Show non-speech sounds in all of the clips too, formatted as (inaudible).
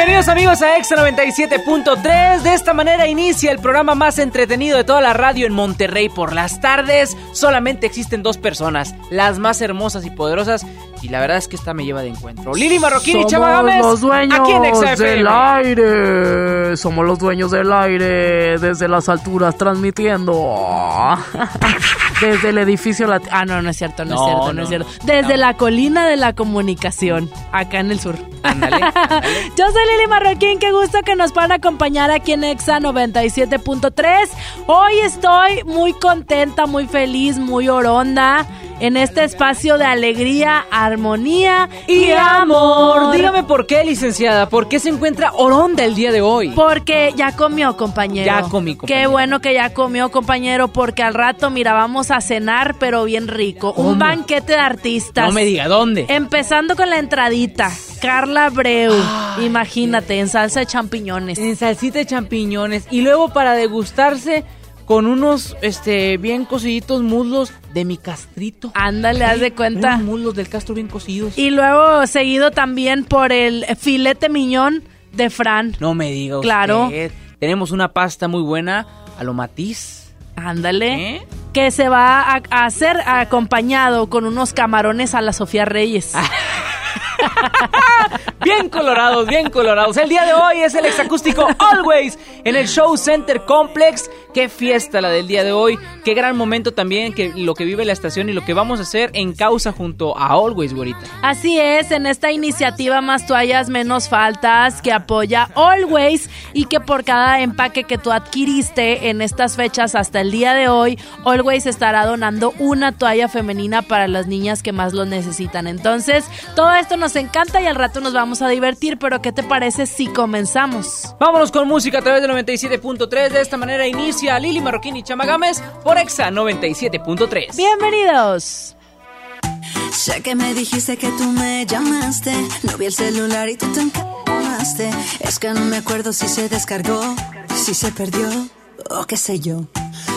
Bienvenidos amigos a Exa 97.3. De esta manera inicia el programa más entretenido de toda la radio en Monterrey por las tardes. Solamente existen dos personas, las más hermosas y poderosas. Y la verdad es que esta me lleva de encuentro. Lili Marroquín y Chava Gámez. los dueños aquí en Exa del aire. Somos los dueños del aire desde las alturas transmitiendo. (laughs) desde el edificio lat- Ah, no, no es cierto, no, No, es cierto, no, no, es cierto. Desde la colina de la comunicación, acá en el sur. (laughs) Yo soy Lili Marroquín, qué gusto que nos puedan acompañar aquí en Exa 97.3. Hoy estoy muy contenta, muy feliz, muy oronda en este espacio de alegría, armonía y, amor. Dígame por qué, licenciada, por qué se encuentra Oronda el día de hoy. Porque ya comió, compañero. Ya comí, Qué compañero. bueno que ya comió, compañero, porque al rato, mira, vamos a cenar, pero bien rico. ¿Cómo? Un banquete de artistas. No me diga dónde. Empezando con la entradita. Carla Breu. Imagínate, en salsa de champiñones. En salsita de champiñones. Y luego para degustarse con unos este bien cociditos muslos de mi castrito. Ándale, haz de cuenta. Unos muslos del castro bien cocidos. Y luego seguido también por el filete miñón de Fran. No me diga usted. Claro. Tenemos una pasta muy buena a lo matiz. Ándale. ¿Eh? Que se va a, a hacer acompañado con unos camarones a la Sofía Reyes. (laughs) (laughs) Bien colorados, bien colorados. El día de hoy es el exacústico Always en el Show Center Complex. Qué fiesta la del día de hoy. Qué gran momento también que lo que vive la estación y lo que vamos a hacer en causa junto a Always, güerita. Así es, en esta iniciativa Más Toallas Menos Faltas que apoya Always y que por cada empaque que tú adquiriste en estas fechas hasta el día de hoy, Always estará donando una toalla femenina para las niñas que más lo necesitan. Entonces, todo esto nos encanta y al rato nos vamos a divertir, pero ¿qué te parece si comenzamos? Vámonos con música a través del 97.3. De esta manera inicia Lili Marroquín y Chama Gámez por Exa 97.3. Bienvenidos. Sé que me dijiste que tú me llamaste. No vi el celular y tú te encamaste. Es que no me acuerdo si se descargó, si se perdió o qué sé yo.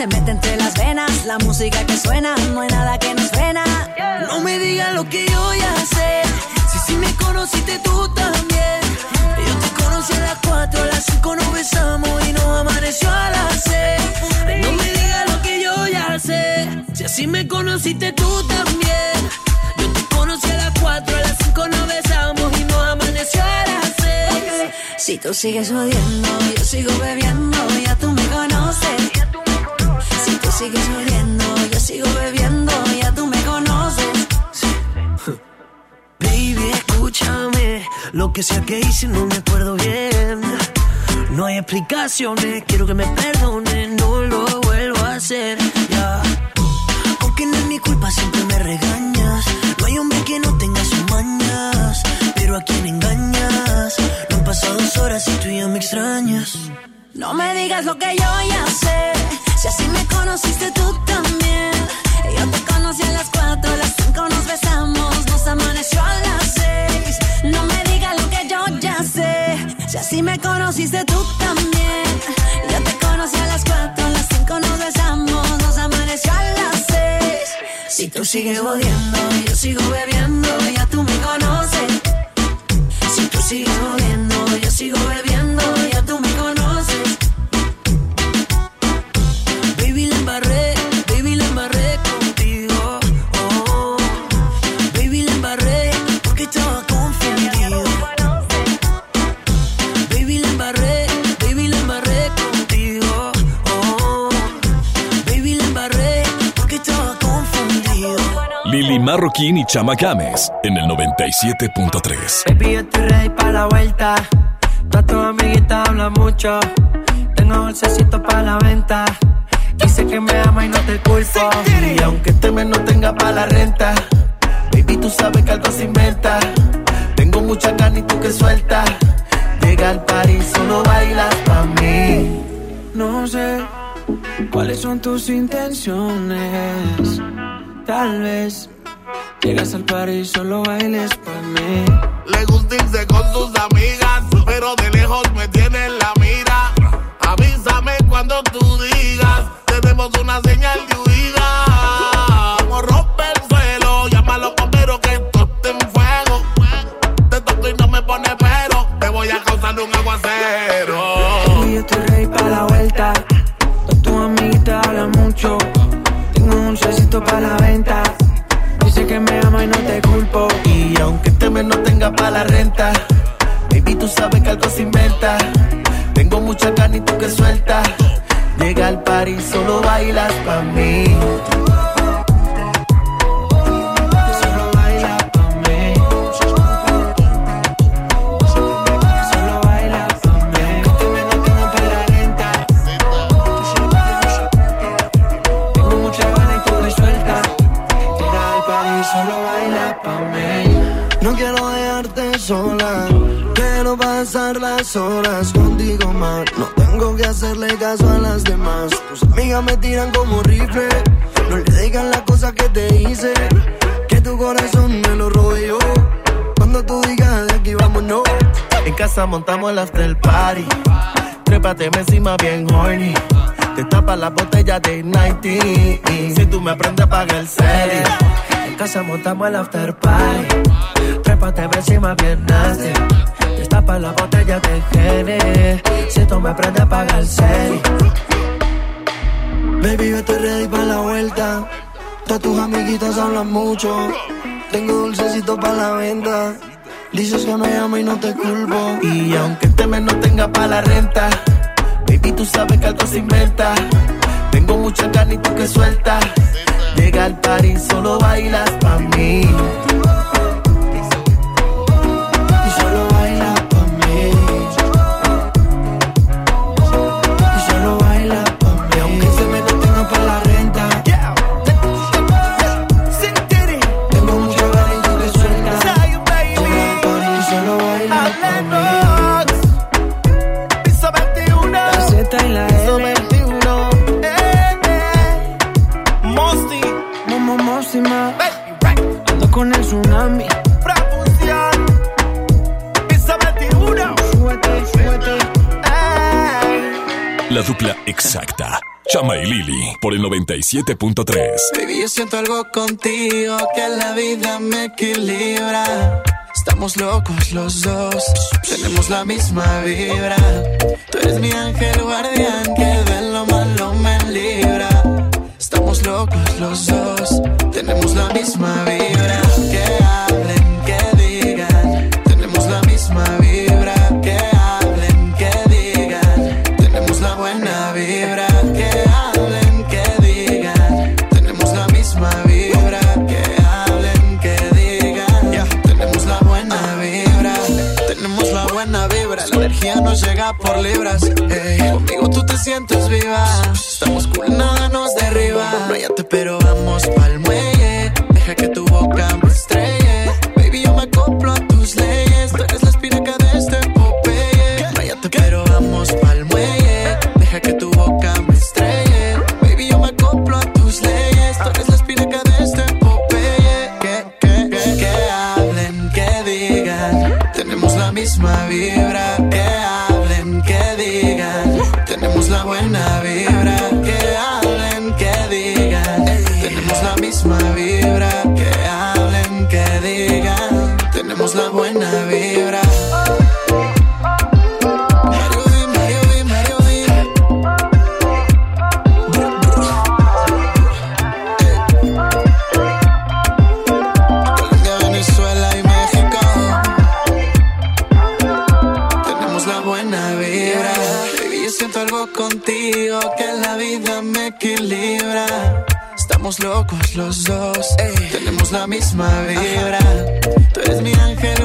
Se mete entre las venas la música que suena, no hay nada que nos frena. No me digas lo que yo ya sé. Si sí me conociste tú también. Yo te conocí a las 4, a las 5 nos besamos y nos amaneció a las 6. No me digas lo que yo ya sé. Si así me conociste tú también. Yo te conocí a las 4, a las 5 nos besamos y nos amaneció a las 6. Si tú sigues odiando, yo sigo bebiendo, ya tú me conoces. Sigues odiando, yo sigo bebiendo, ya tú me conoces. Baby, escúchame. Lo que sea que hice no me acuerdo bien. No hay explicaciones, quiero que me perdones, no lo vuelvo a hacer. Ya. Aunque no es mi culpa, siempre me regañas. No hay hombre que no tenga sus mañas. Pero a quien engañas. No han pasado dos horas y tú ya me extrañas. No me digas lo que yo ya sé. Si así me conociste tú también. Yo te conocí a las cuatro, a las cinco nos besamos, nos amaneció a las seis. No me digas lo que yo ya sé. si me conociste tú también. Yo te conocí a las cuatro, a las cinco nos besamos, nos amaneció a las seis. Si tú sigues odiando, yo sigo bebiendo, ya tú me conoces. Si tú sigues odiando, yo sigo bebiendo, Lili Marroquín y Chama Games en el 97.3. Baby, yo estoy ready para la vuelta. Toda tu amiguita habla mucho. Tengo dulcecito para la venta. Dice que me ama y no te culpo. Y aunque este mes no tenga para la renta, baby, tú sabes que algo se inventa. Tengo mucha carne y tú que suelta. Llega al París, solo bailas pa' mí. No sé cuáles son tus intenciones. Tal vez llegas al parís y solo bailes por mí. Le gusta irse con sus amigas, pero de lejos me tiene en la mira. Avísame cuando tú digas, tenemos una señal de huida. Como rompe el suelo, llama a los bomberos que esto está en fuego. Te toco y no me pone pero, te voy a causar un aguacero. Baby, yo estoy ready para la vuelta. Tu amiguita habla mucho. Tengo un dulcecito para la venta. Que me ama y no te culpo. Y aunque este mes no tenga para la renta, baby, tú sabes que algo se inventa. Tengo mucha carne y tú que suelta. Llega al París, solo bailas pa' mí. Las horas contigo más. No tengo que hacerle caso a las demás. Tus amigas me tiran como rifle. No le digas las cosas que te hice. Que tu corazón me lo yo. Cuando tú digas de aquí vámonos. En casa montamos el after party. Trépate encima bien horny. Te tapa la botella de 90. Si tú me aprendes a pagar el serie. En casa montamos el after party. Trépate encima bien nasty. Destapa la botella de Gene. Si tú me aprendes a pagar el serie. Baby, yo estoy ready para la vuelta. Todas tus amiguitas hablan mucho. Tengo dulcecito para la venta. Dices que me amo y no te culpo. Y aunque este mes no tenga para la renta, baby, tú sabes que algo se inventa. Tengo mucha carne y tú que suelta. Llega al París, solo bailas pa' mí. La dupla exacta. Chama y Lili por el 97.3. Baby, yo siento algo contigo que la vida me equilibra. Estamos locos los dos, tenemos la misma vibra. Tú eres mi ángel guardián que de lo malo me libra. Estamos locos los dos, tenemos la misma vibra. Llega por libras. Conmigo tú te sientes viva. Estamos cool, nada nos derriba. No hayate, pero vamos pa'l muelle. Deja que tu boca me estrelle. Baby, yo me acoplo a tus leyes. Tú eres la espinaca de este Popeye. No hayate, pero vamos pa'l muelle. Deja que tu boca me estrelle. Baby, yo me acoplo a tus leyes. Tú eres la espinaca de este Popeye. Que, que, que, que hablen, que digan. Tenemos la misma vibra. Estamos locos los dos. Tenemos la misma vibra. Tú eres mi ángel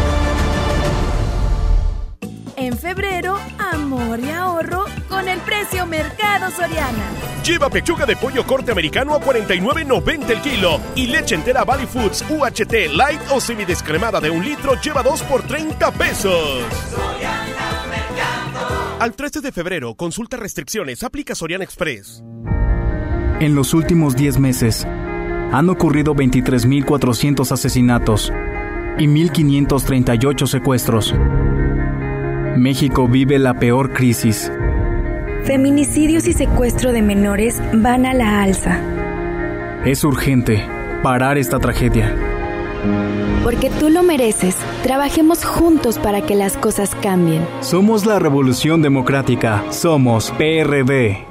En febrero, amor y ahorro con el precio Mercado Soriana. Lleva pechuga de pollo corte americano a 49.90 el kilo y leche entera Valley Foods UHT Light o semidescremada de un litro lleva 2 por 30 pesos. Al 13 de febrero, consulta restricciones, aplica Soriana Express. En los últimos 10 meses, han ocurrido 23.400 asesinatos y 1.538 secuestros. México vive la peor crisis. Feminicidios y secuestro de menores van a la alza. Es urgente parar esta tragedia. Porque tú lo mereces, trabajemos juntos para que las cosas cambien. Somos la Revolución Democrática. Somos PRD.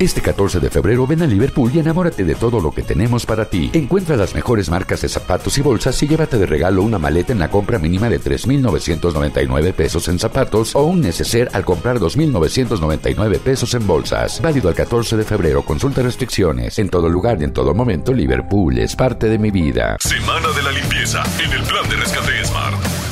Este 14 de febrero ven a Liverpool y enamórate de todo lo que tenemos para ti. Encuentra las mejores marcas de zapatos y bolsas y llévate de regalo una maleta en la compra mínima de 3.999 pesos en zapatos o un neceser al comprar 2.999 pesos en bolsas. Válido al 14 de febrero. Consulta restricciones. En todo lugar y en todo momento, Liverpool es parte de mi vida. Semana de la limpieza en el plan de rescate.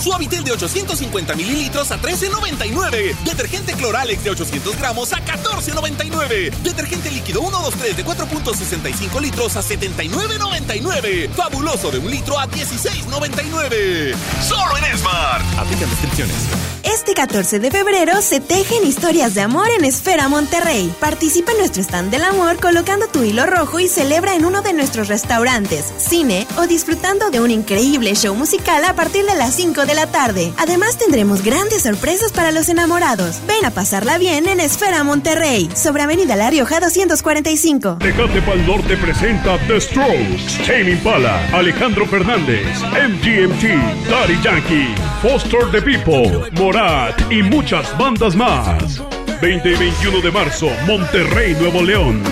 Suavitel de 850 mililitros a 13.99. Detergente Cloralex de 800 gramos a 14.99. Detergente líquido 123 de 4.65 litros a 79.99. Fabuloso de un litro a 16.99. Solo en Smart. Aplican descripciones. Este 14 de febrero se tejen historias de amor en Esfera Monterrey. Participa en nuestro stand del amor colocando tu hilo rojo y celebra en uno de nuestros restaurantes, cine o disfrutando de un increíble show musical a partir de las 5 de la tarde. Además tendremos grandes sorpresas para los enamorados. Ven a pasarla bien en Esfera Monterrey, sobre Avenida La Rioja 245. Tecate Pal Norte presenta The Strokes, Tame Impala, Alejandro Fernández, MGMT, Daddy Yankee, Foster the People, Morat y muchas bandas más. 20 y 21 de marzo, Monterrey, Nuevo León.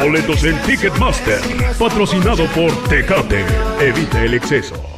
Boletos en Ticketmaster, patrocinado por Tecate. Evita el exceso.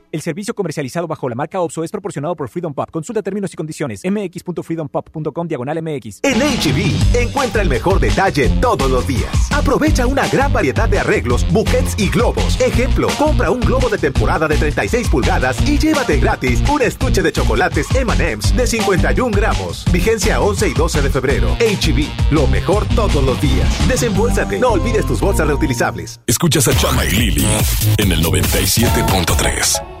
El servicio comercializado bajo la marca OPSO es proporcionado por Freedom Pop. Consulta términos y condiciones. mx.freedompop.com diagonal mx. En HB, e encuentra el mejor detalle todos los días. Aprovecha una gran variedad de arreglos, buquets y globos. Ejemplo, compra un globo de temporada de 36 pulgadas y llévate gratis un estuche de chocolates M&M's de 51 gramos. Vigencia 11 y 12 de febrero. HB, e lo mejor todos los días. Desembolsate. No olvides tus bolsas reutilizables. Escuchas a Chama y Lili en el 97.3.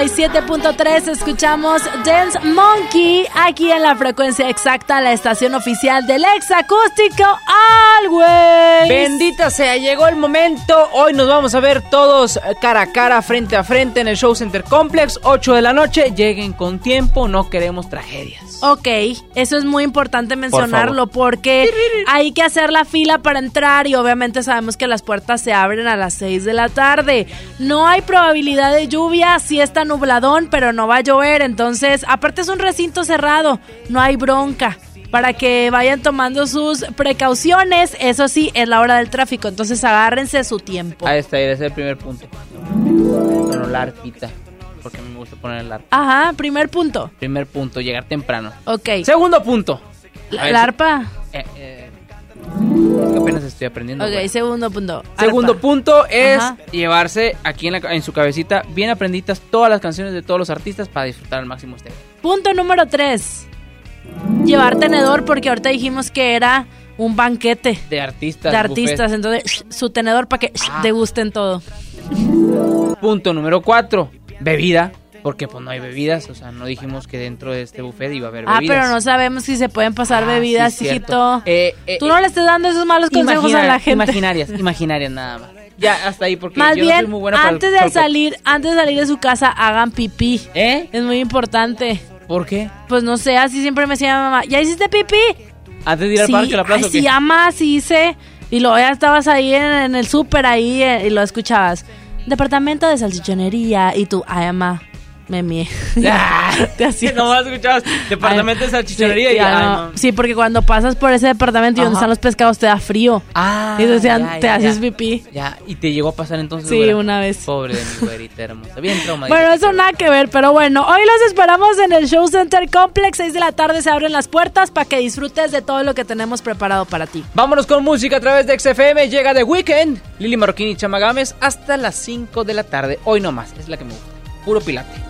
97.3. Escuchamos Dance Monkey aquí en la frecuencia exacta, la estación oficial del Exa Acústico Always. Bendita sea, llegó el momento. Hoy nos vamos a ver todos cara a cara, frente a frente en el Show Center Complex, 8 de la noche. Lleguen con tiempo, no queremos tragedias. Ok, eso es muy importante mencionarlo porque hay que hacer la fila para entrar y obviamente sabemos que las puertas se abren a las 6 de la tarde. No hay probabilidad de lluvia, sí está nubladón, pero no va a llover, entonces aparte es un recinto cerrado, no hay bronca. Para que vayan tomando sus precauciones, eso sí, es la hora del tráfico, entonces agárrense su tiempo. Ahí está, ese es el primer punto. Bueno, la arpita, porque a mí me gusta poner el arpa. Ajá, primer punto. Primer punto, llegar temprano. Ok. Segundo punto. La, arpa. Eh, eh, es que apenas estoy aprendiendo. Ok, segundo punto. Segundo Arpa. punto es Ajá. llevarse aquí en, la- en su cabecita bien aprendidas todas las canciones de todos los artistas para disfrutar al máximo este. Punto número 3. Llevar tenedor porque ahorita dijimos que era un banquete De artistas. de artistas, buffet. entonces su tenedor para que Ah. degusten todo. Punto número 4. Bebida. Porque pues no hay bebidas, o sea, no dijimos que dentro de este buffet iba a haber bebidas. Ah, pero no sabemos si se pueden pasar Ah, bebidas, sí, hijito. Eh, eh, Tú no le estés dando esos malos consejos a la gente. Imaginarias, imaginarias nada más. Ya, hasta ahí, porque Más yo no soy muy buena para el antes de salir, antes de salir de su casa, hagan pipí. ¿Eh? Es muy importante. ¿Por qué? Pues no sé, así siempre me decía mi mamá, ¿ya hiciste pipí? Antes de ir al sí, parque, a la plaza, ay, sí, ama, sí hice. Y luego ya estabas ahí en, en el súper ahí eh, y lo escuchabas. Departamento de salchichonería. Y tú, ay, ama, me mié. (laughs) Te hacías. (laughs) Nomás escuchabas departamento de salchichonería Sí, y ya ay, no. Sí, porque cuando pasas por ese departamento y donde están los pescados te da frío. Ah, y ya, te ya, haces ya. pipí. Ya, y te llegó a pasar entonces. Sí, güera? una vez. Pobre de mi güerita hermosa. Bien (laughs) traumadita. Bueno, eso nada que ver, pero bueno, hoy los esperamos en el Show Center Complex. 6 de la tarde se abren las puertas para que disfrutes de todo lo que tenemos preparado para ti. Vámonos con música a través de XFM. Llega The Weekend, Lili Marroquín y Chama Gámez hasta las 5 de la tarde. Hoy no más, es la que me gusta. Puro pilate.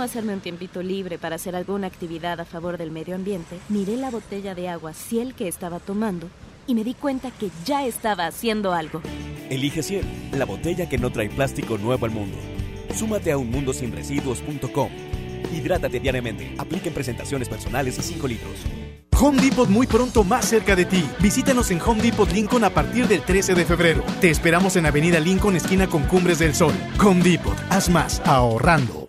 cómo hacerme un tiempito libre para hacer alguna actividad a favor del medio ambiente, miré la botella de agua Ciel que estaba tomando y me di cuenta que ya estaba haciendo algo. Elige Ciel, la botella que no trae plástico nuevo al mundo. Súmate a unmundosinresiduos.com. Hidrátate diariamente. Apliquen presentaciones personales a 5 litros. Home Depot muy pronto más cerca de ti. Visítanos en Home Depot Lincoln a partir del 13 de febrero. Te esperamos en Avenida Lincoln, esquina con Cumbres del Sol. Home Depot, haz más ahorrando.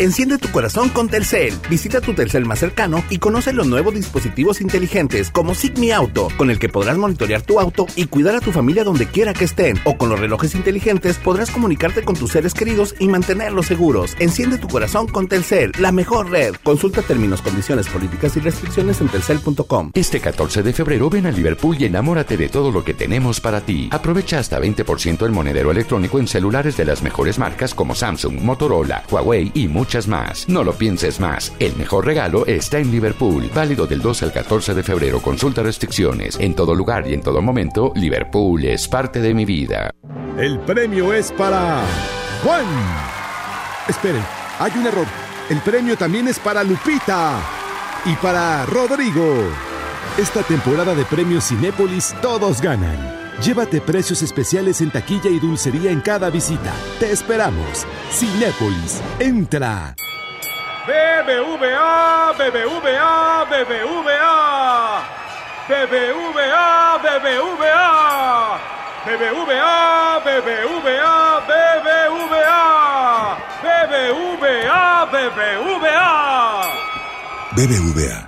Enciende tu corazón con Telcel. Visita tu Telcel más cercano y conoce los nuevos dispositivos inteligentes como Sigmi Auto, con el que podrás monitorear tu auto y cuidar a tu familia donde quiera que estén. O con los relojes inteligentes podrás comunicarte con tus seres queridos y mantenerlos seguros. Enciende tu corazón con Telcel, la mejor red. Consulta términos, condiciones, políticas y restricciones en telcel.com. Este 14 de febrero ven a Liverpool y enamórate de todo lo que tenemos para ti. Aprovecha hasta 20% el monedero electrónico en celulares de las mejores marcas como Samsung, Motorola, Huawei y más. No lo pienses más. El mejor regalo está en Liverpool. Válido del 2 al 14 de febrero. Consulta restricciones. En todo lugar y en todo momento, Liverpool es parte de mi vida. El premio es para Juan. Esperen, hay un error. El premio también es para Lupita y para Rodrigo. Esta temporada de premios Cinépolis todos ganan. Llévate precios especiales en taquilla y dulcería en cada visita. Te esperamos. Cinépolis, entra. BBVA, BBVA, BBVA. BBVA, BBVA. BBVA, BBVA, BBVA. BBVA, BBVA. BBVA,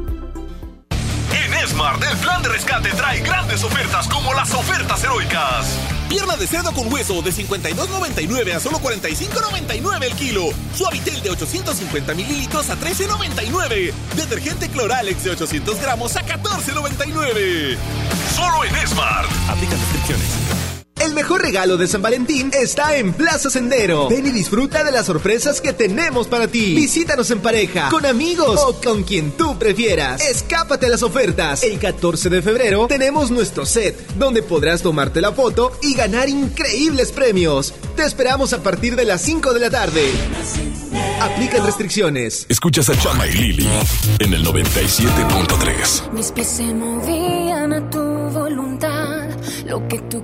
Smart, el plan de rescate trae grandes ofertas como las ofertas heroicas. Pierna de cerdo con hueso de 52.99 a solo 45.99 el kilo. Suavitel de 850 mililitros a 13.99. Detergente Cloralex de 800 gramos a 14.99. Solo en Smart. Aplica restricciones. El mejor regalo de San Valentín está en Plaza Sendero. Ven y disfruta de las sorpresas que tenemos para ti. Visítanos en pareja, con amigos o con quien tú prefieras. Escápate a las ofertas. El 14 de febrero tenemos nuestro set, donde podrás tomarte la foto y ganar increíbles premios. Te esperamos a partir de las 5 de la tarde. Aplican restricciones. Escuchas a Chama y Lili en el 97.3. Mis pies se movían a tu voluntad. Lo que tú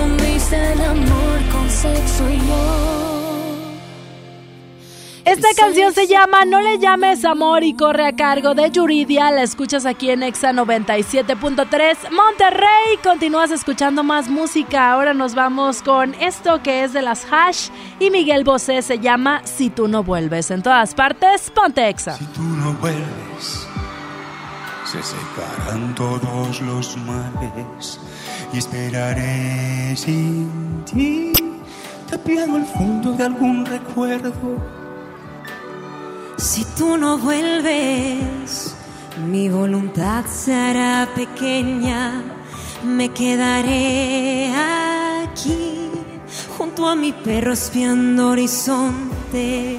Confundiste el amor con sexo y yo. Esta canción se llama No le llames amor y corre a cargo de Yuridia. La escuchas aquí en Exa 97.3 Monterrey. Continúas escuchando más música. Ahora nos vamos con esto que es de las Hash y Miguel Bosé se llama Si tú no vuelves. En todas partes, ponte Exa. tú no vuelves, se secarán todos los males y esperaré sin ti, tapiado el fondo de algún recuerdo. Si tú no vuelves, mi voluntad se hará pequeña. Me quedaré aquí, junto a mi perro espiando horizonte.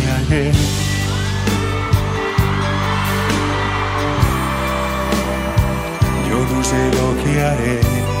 Yo no sé lo que haré.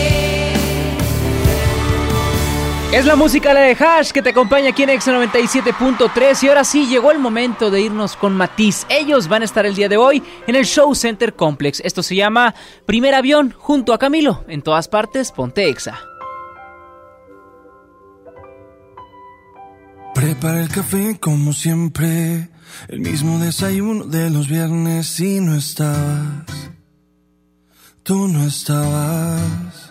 Es la música la de Hash que te acompaña aquí en Exa 97.3 y ahora sí llegó el momento de irnos con Matiz. Ellos van a estar el día de hoy en el Show Center Complex. Esto se llama Primer Avión junto a Camilo. En todas partes, ponte Exa. Prepara el café como siempre, el mismo desayuno de los viernes y no estabas. Tú no estabas.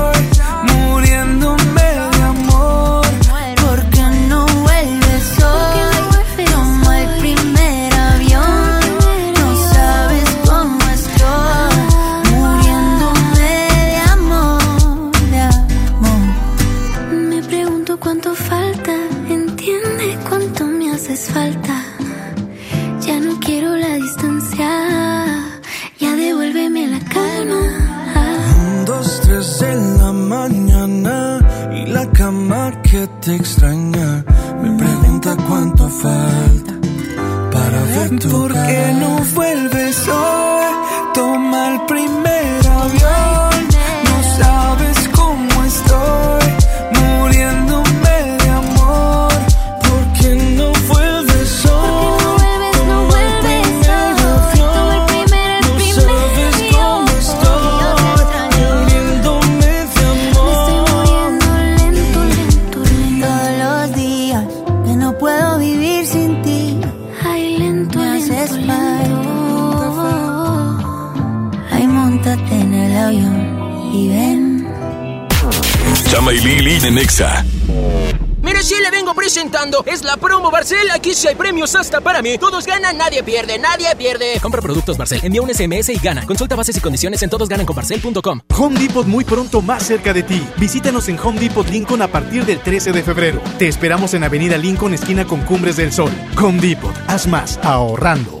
cama que te extraña me pregunta cuánto falta para ver tu ¿Por qué no vuelves hoy? Lili en. Mire, sí le vengo presentando. Es la promo Barcel. Aquí sí hay premios hasta para mí. Todos ganan, nadie pierde, nadie pierde. Compra productos Barcel, envía un SMS y gana. Consulta bases y condiciones en todosgananconbarcel.com. Home Depot muy pronto más cerca de ti. Visítanos en Home Depot Lincoln a partir del 13 de febrero. Te esperamos en Avenida Lincoln, esquina con Cumbres del Sol. Home Depot, haz más ahorrando.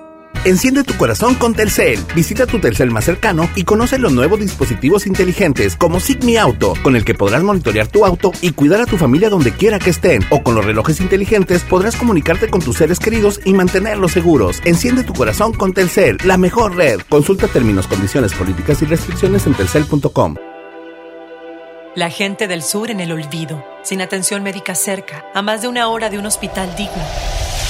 Enciende tu corazón con Telcel. Visita tu Telcel más cercano y conoce los nuevos dispositivos inteligentes como Sigmi Auto, con el que podrás monitorear tu auto y cuidar a tu familia donde quiera que estén. O con los relojes inteligentes podrás comunicarte con tus seres queridos y mantenerlos seguros. Enciende tu corazón con Telcel, la mejor red. Consulta términos, condiciones, políticas y restricciones en telcel.com. La gente del sur en el olvido, sin atención médica cerca, a más de una hora de un hospital digno.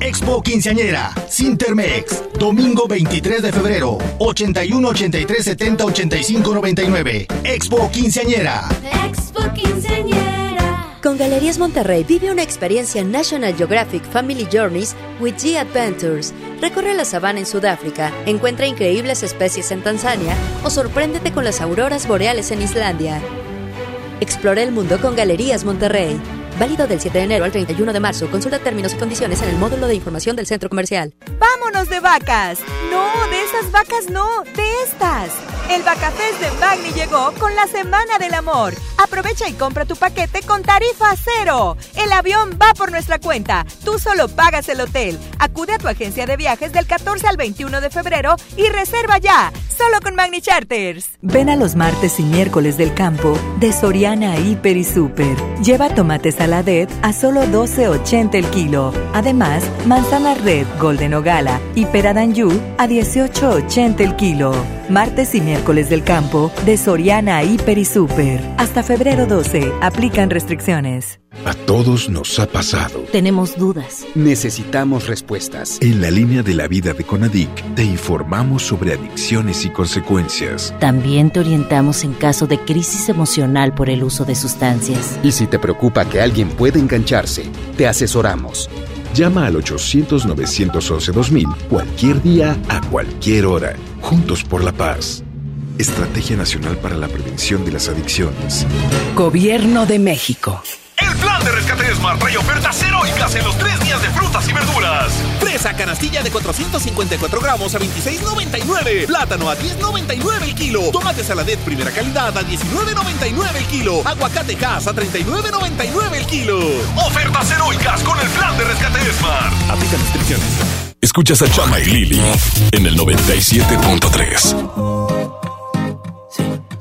Expo Quinceañera, Sintermex, domingo 23 de febrero, 81 83 70 85 99. Expo Quinceañera. Expo Quinceañera. Con Galerías Monterrey vive una experiencia National Geographic Family Journeys with G Adventures. Recorre la sabana en Sudáfrica, encuentra increíbles especies en Tanzania o sorpréndete con las auroras boreales en Islandia. Explora el mundo con Galerías Monterrey. Válido del 7 de enero al 31 de marzo. Consulta términos y condiciones en el módulo de información del centro comercial. ¡Vámonos de vacas! No, de esas vacas no, de estas. El Vacafest de Magni llegó con la Semana del Amor. Aprovecha y compra tu paquete con tarifa cero. El avión va por nuestra cuenta. Tú solo pagas el hotel. Acude a tu agencia de viajes del 14 al 21 de febrero y reserva ya. Solo con Magni Charters. Ven a los martes y miércoles del campo de Soriana Hiper y Super. Lleva tomates a la DED a solo 12.80 el kilo. Además, manzana red Golden Ogala y pera Danju a 18.80 el kilo. Martes y miércoles del campo de Soriana Hiper y Super. Hasta febrero 12. Aplican restricciones. A todos nos ha pasado. Tenemos dudas. Necesitamos respuestas. En la línea de la vida de Conadic te informamos sobre adicciones y consecuencias. También te orientamos en caso de crisis emocional por el uso de sustancias. Y si te preocupa que alguien pueda engancharse, te asesoramos. Llama al 800-911-2000 cualquier día, a cualquier hora. Juntos por la paz. Estrategia Nacional para la Prevención de las Adicciones. Gobierno de México. El plan de rescate Smart trae ofertas heroicas en los tres días de frutas y verduras. Fresa canastilla de 454 gramos a 26,99. Plátano a 10,99 el kilo. Tomate saladet primera calidad a 19,99 el kilo. Aguacate Cas a 39,99 el kilo. Ofertas heroicas con el plan de rescate Smart. Aplican restricciones. Escuchas a Chama y Lili en el 97.3.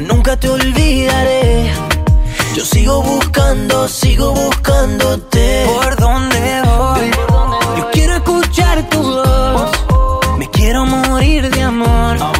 nunca te olvidaré. Yo sigo buscando, sigo buscándote. ¿Por dónde voy? Yo quiero escuchar tu voz. Me quiero morir de amor.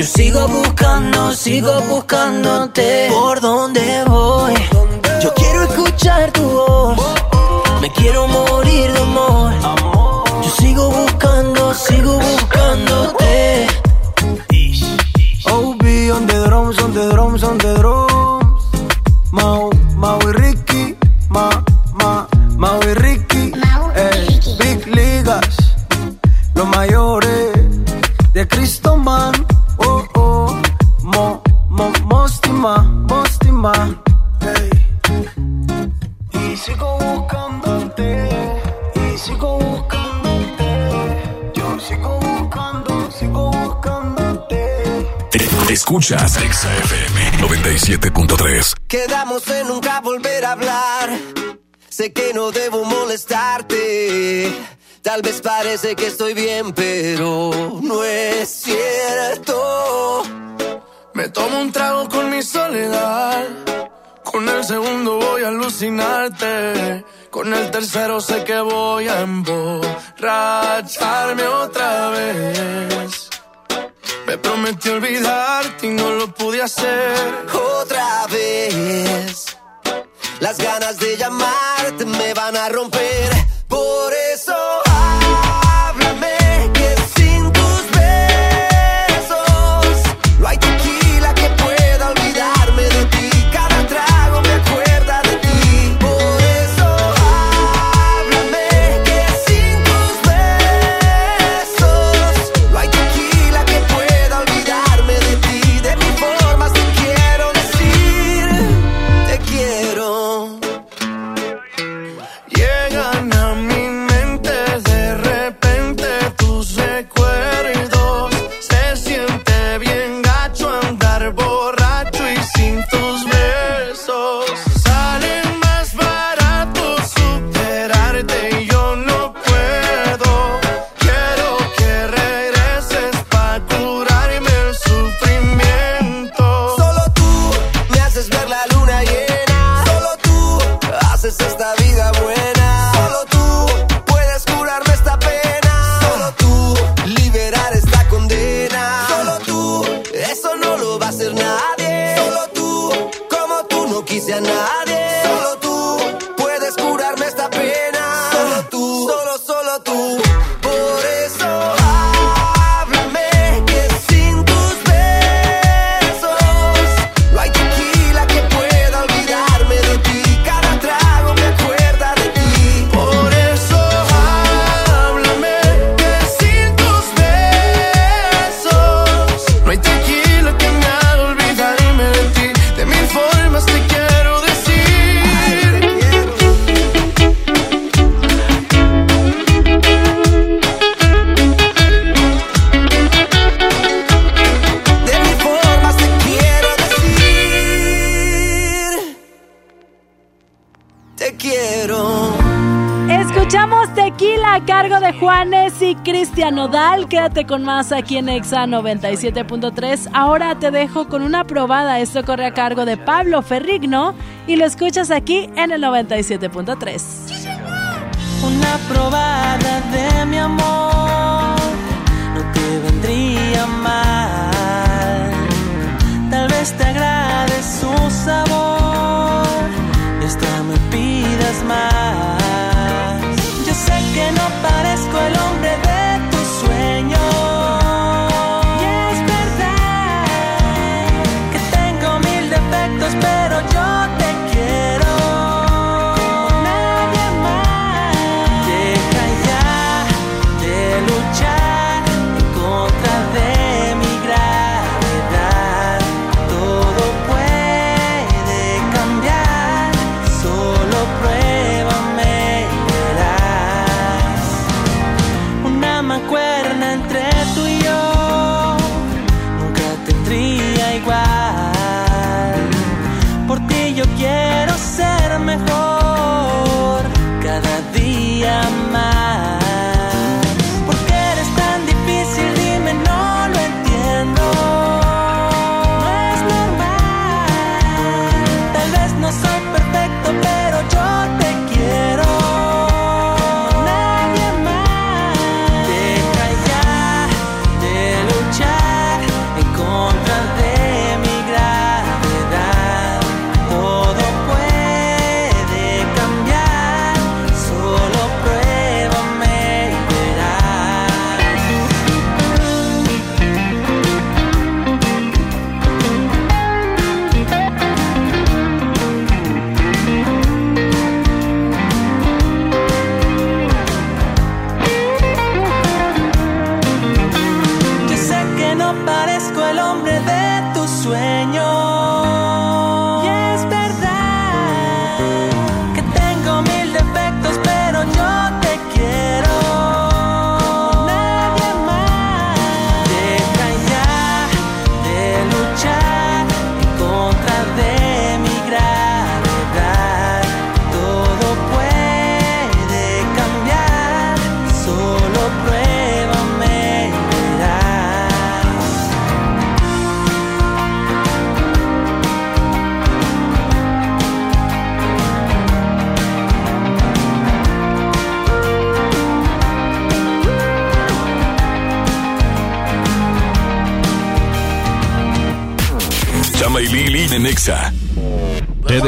Yo sigo buscando, sigo buscándote. ¿Por dónde voy? Yo quiero escuchar tu voz. Me quiero morir de amor. Yo sigo buscando, sigo buscándote. OB on the drums, on the drums, on the drums. Mau, Mau y Ricky, Ma, Ma, Mau y Ricky. Ey, Big Ligas, los mayores de Cristo Man. Mostima, Mostima. Ey. Y sigo buscándote, y sigo buscándote. Yo sigo buscando, sigo buscándote. Escuchas XFM 97.3. Quedamos en nunca volver a hablar. Sé que no debo molestarte. Tal vez parece que estoy bien, pero no es cierto. Me tomo un trago con mi soledad. Con el segundo voy a alucinarte. Con el tercero sé que voy a emborracharme otra vez. Me prometí olvidarte y no lo pude hacer. Otra vez. Las ganas de llamarte me van a romper. and Juanes y Cristian Odal, quédate con más aquí en Exa 97.3. Ahora te dejo con una probada. Esto corre a cargo de Pablo Ferrigno y lo escuchas aquí en el 97.3. Una probada de mi amor no te vendría mal. Tal vez te agrade su sabor y hasta me pidas más.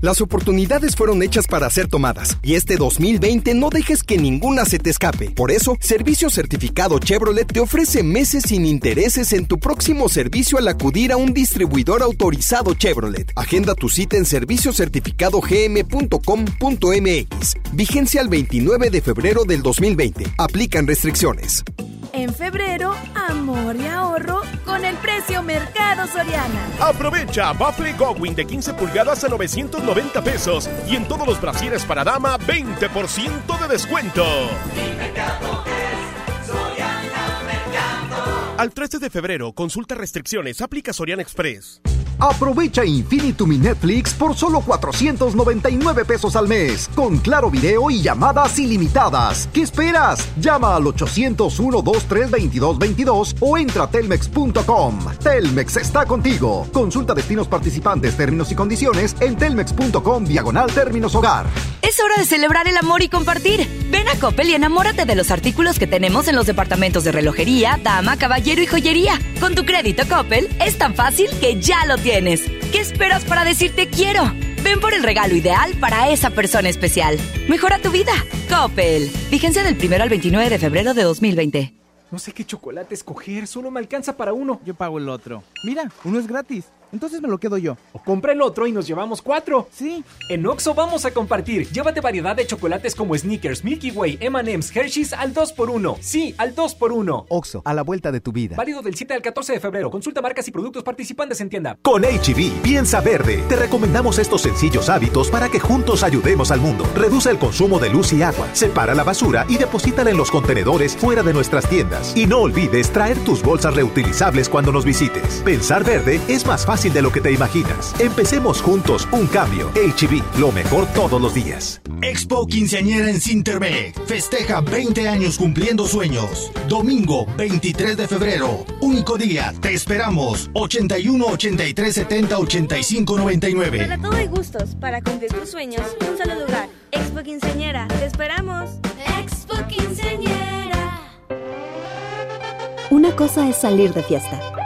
Las oportunidades fueron hechas para ser tomadas y este 2020 no dejes que ninguna se te escape. Por eso, Servicio Certificado Chevrolet te ofrece meses sin intereses en tu próximo servicio al acudir a un distribuidor autorizado Chevrolet. Agenda tu cita en serviciocertificadogm.com.mx. Vigencia el 29 de febrero del 2020. Aplican restricciones. En febrero, amor y ahorro con el precio Mercado Soriana. Aprovecha Buffalo Gowin de 15 pulgadas a 990 pesos y en todos los brasieres para dama 20% de descuento. Al 13 de febrero, consulta restricciones, aplica Soriana Express. Aprovecha Infinitum Netflix por solo 499 pesos al mes, con claro video y llamadas ilimitadas. ¿Qué esperas? Llama al 801-232222 o entra a telmex.com. Telmex está contigo. Consulta destinos participantes, términos y condiciones en telmex.com diagonal términos hogar. Es hora de celebrar el amor y compartir. Ven a Coppel y enamórate de los artículos que tenemos en los departamentos de relojería, dama, caballero y joyería. Con tu crédito Coppel es tan fácil que ya lo tienes. ¿Qué esperas para decirte quiero? Ven por el regalo ideal para esa persona especial. Mejora tu vida. Coppel. Vigencia del 1 al 29 de febrero de 2020. No sé qué chocolate escoger, solo me alcanza para uno. Yo pago el otro. Mira, uno es gratis. Entonces me lo quedo yo. O compra el otro y nos llevamos cuatro. Sí. En Oxo vamos a compartir. Llévate variedad de chocolates como Snickers, Milky Way, M&M's, Hershey's al 2x1. Sí, al 2x1. Oxo, a la vuelta de tu vida. Válido del 7 al 14 de febrero. Consulta marcas y productos participantes en tienda. Con HB, e piensa verde. Te recomendamos estos sencillos hábitos para que juntos ayudemos al mundo. Reduce el consumo de luz y agua. Separa la basura y deposítala en los contenedores fuera de nuestras tiendas. Y no olvides traer tus bolsas reutilizables cuando nos visites. Pensar verde es más fácil de lo que te imaginas. Empecemos juntos un cambio. HB, e lo mejor todos los días. Expo Quinceañera en Sintermec. Festeja 20 años cumpliendo sueños. Domingo 23 de febrero. Único día. Te esperamos. 81 83 70 85 99. Para todo hay gustos. Para cumplir tus sueños, un solo lugar. Expo Quinceañera. Te esperamos. Expo Quinceañera. Una cosa es salir de fiesta.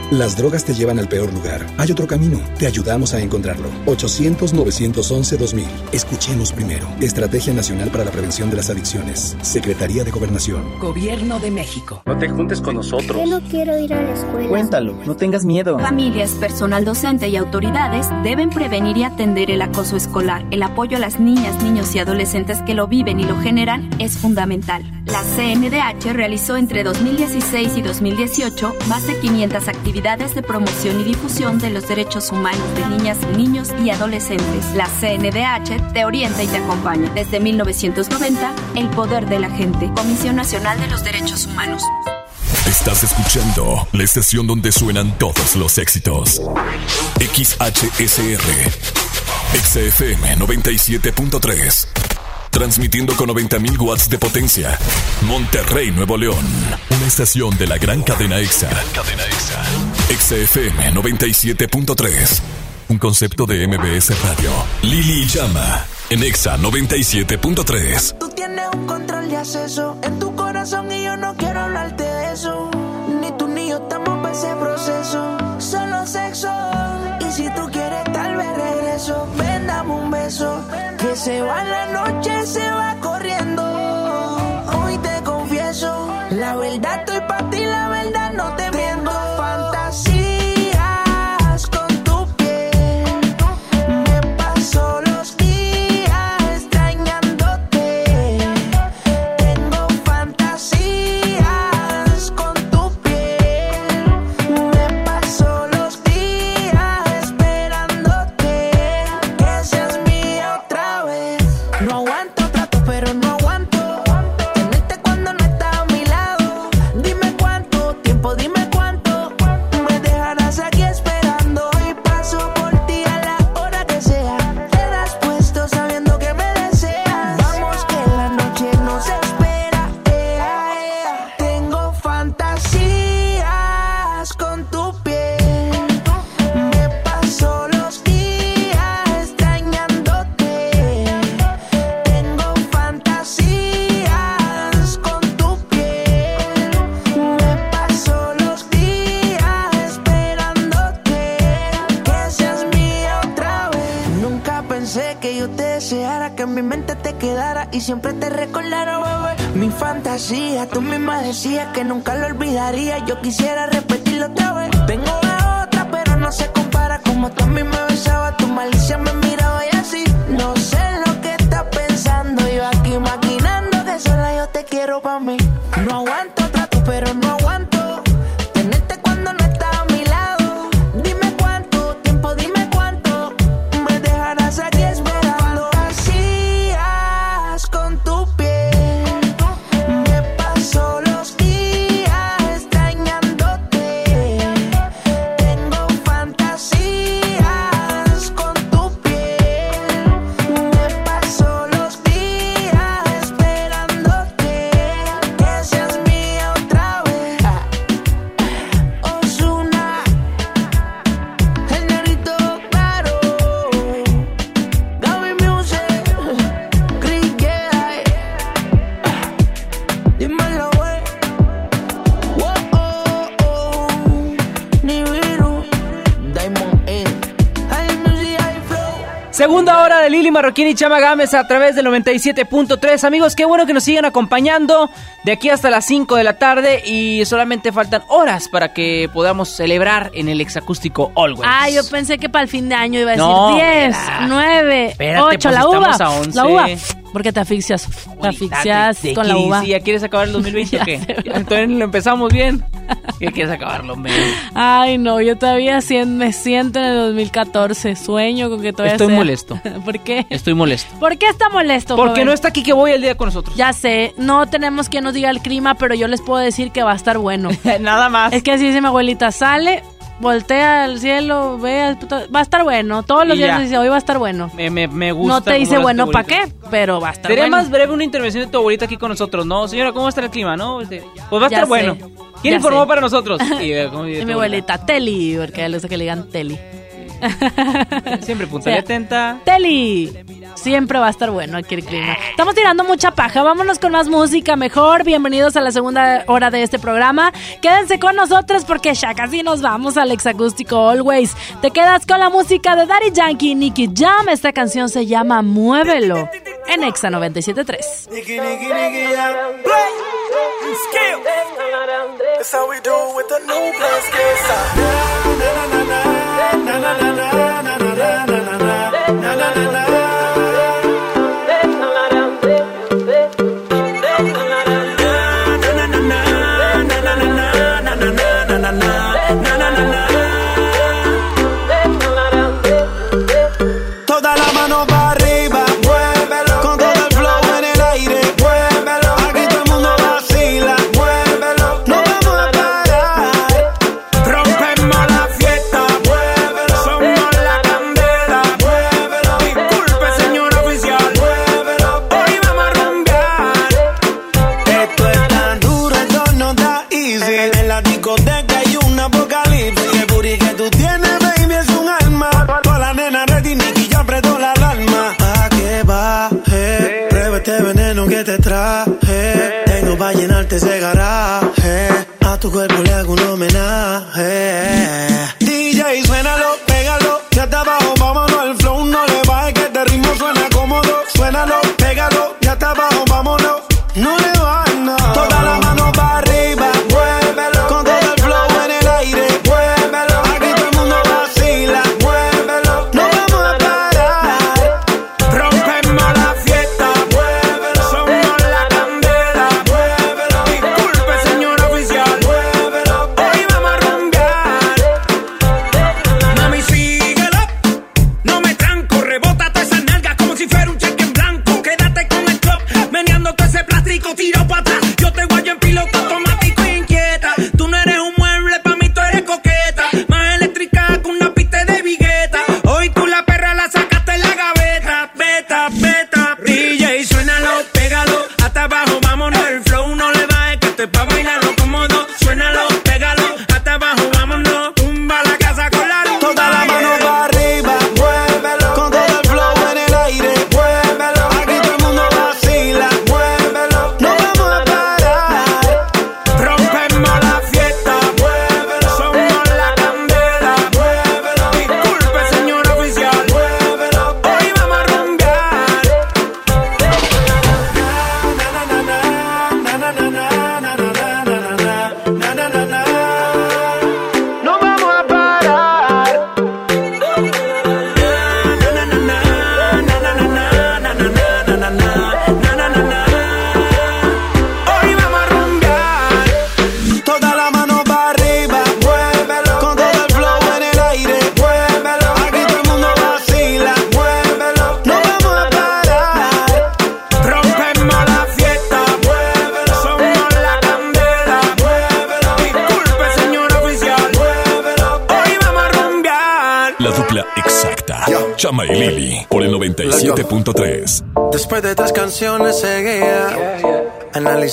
Las drogas te llevan al peor lugar. Hay otro camino. Te ayudamos a encontrarlo. 800-911-2000. Escuchemos primero. Estrategia Nacional para la Prevención de las Adicciones. Secretaría de Gobernación. Gobierno de México. No te juntes con nosotros. Yo no quiero ir a la escuela. Cuéntalo, no tengas miedo. Familias, personal docente y autoridades deben prevenir y atender el acoso escolar. El apoyo a las niñas, niños y adolescentes que lo viven y lo generan es fundamental. La CNDH realizó entre 2016 y 2018 más de 500 actividades de promoción y difusión de los derechos humanos de niñas, niños y adolescentes. La CNDH te orienta y te acompaña. Desde 1990, El Poder de la Gente, Comisión Nacional de los Derechos Humanos. Estás escuchando la estación donde suenan todos los éxitos. XHSR. XFM 97.3. Transmitiendo con 90.000 watts de potencia. Monterrey, Nuevo León. Una estación de la gran cadena EXA. Cadena EXA. EXA FM 97.3. Un concepto de MBS Radio. Lili Llama. En EXA 97.3. Tú tienes un control de acceso en tu corazón y yo no quiero hablarte de eso. Ni tú ni yo estamos para ese proceso. Solo sexo. Y si tú quieres, tal vez regreso. Ven, dame un beso. Que se va la noche, se va corriendo. Hoy te confieso, la verdad Marroquín y Chama Gámez a través del 97.3. Amigos, qué bueno que nos sigan acompañando de aquí hasta las 5 de la tarde y solamente faltan horas para que podamos celebrar en el exacústico Always. Ah, yo pensé que para el fin de año iba a decir No, 10, espera. 9, Espérate, 8, pues la uva. estamos a 11. La uva. Porque te asfixias. Te asfixias ¿De con la uva. dice? ¿Ya quieres acabar el 2020 o (laughs) Ya qué? Entonces lo empezamos bien. ¿Qué quieres acabarlo, men? Ay, no, yo todavía me siento en el 2014. Sueño con que todavía Estoy sea. molesto. (laughs) ¿Por qué? Estoy molesto. ¿Por qué está molesto? Porque joven? no está aquí que voy el día con nosotros. Ya sé, no tenemos que nos diga el clima, pero yo les puedo decir que va a estar bueno. (laughs) Nada más. Es que así dice mi abuelita, sale, voltea al cielo, ve, va a estar bueno. Todos los Y días ya. dice, hoy va a estar bueno. Me, me, me gusta. No te dice bueno para qué, pero va a estar Sería bueno. más breve una intervención de tu abuelita aquí con nosotros, ¿no? Señora, ¿cómo está el clima, no? Este, Pues va a Ya estar sé. bueno. ¿Quién Ya informó sé. para nosotros? (laughs) Y, eh, ¿cómo dice Y mi abuelita, Teli, porque a le gusta que le digan Teli. (laughs) Siempre puntual y Sí. atenta. Teli, siempre va a estar bueno aquí el clima. Estamos tirando mucha paja, vámonos con más música mejor. Bienvenidos a la segunda hora de este programa. Quédense con nosotros porque ya casi nos vamos al exacústico Always. Te quedas con la música de Daddy Yankee y Nicky Jam. Esta canción se llama Muévelo en Exa 97.3. Nicky, Nicky, Nicky, yeah. Play. Skill. That's how we do it with the new na na na na.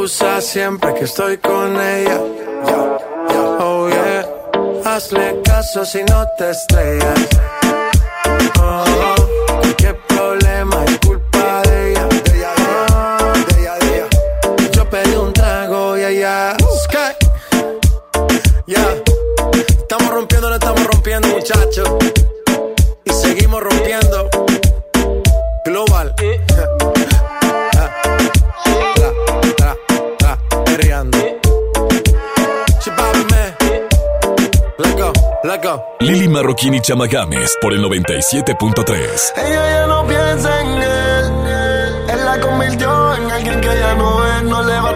Abusa siempre que estoy con ella. Oh yeah, hazle caso si no te estrellas. Oh, qué problema es culpa de ella. Oh, yo pedí un trago y ella. Sky. Ya, estamos rompiendo, no estamos rompiendo, muchachos. Y seguimos rompiendo. Global. Ah, Lili Marroquín y Chama Games por el 97.3. Ella ya no piensa en él. Él la convirtió en alguien que ya no es. No le va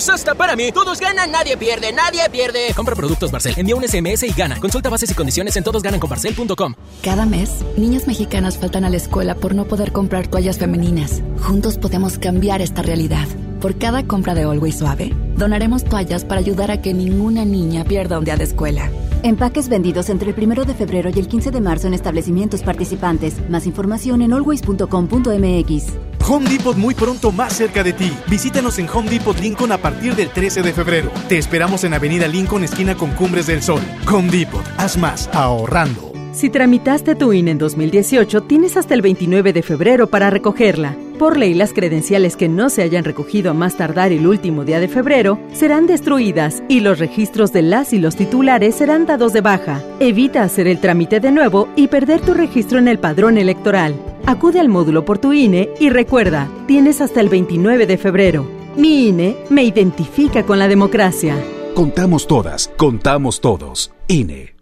premios hasta para mí. Todos ganan, nadie pierde, nadie pierde. Compra productos Barcel, envía un SMS y gana. Consulta bases y condiciones en todosgananconbarcel.com. Cada mes, niñas mexicanas faltan a la escuela por no poder comprar toallas femeninas. Juntos podemos cambiar esta realidad. Por cada compra de Always Suave, donaremos toallas para ayudar a que ninguna niña pierda un día de escuela. Empaques vendidos entre el 1 de febrero y el 15 de marzo en establecimientos participantes. Más información en always.com.mx. Home Depot muy pronto más cerca de ti. Visítanos en Home Depot Lincoln a partir del 13 de febrero. Te esperamos en Avenida Lincoln, esquina con Cumbres del Sol. Home Depot, haz más ahorrando. Si tramitaste tu INE en 2018, tienes hasta el 29 de febrero para recogerla. Por ley, las credenciales que no se hayan recogido a más tardar el último día de febrero serán destruidas y los registros de las y los titulares serán dados de baja. Evita hacer el trámite de nuevo y perder tu registro en el padrón electoral. Acude al módulo por tu INE y recuerda, tienes hasta el 29 de febrero. Mi INE me identifica con la democracia. Contamos todas, contamos todos. INE.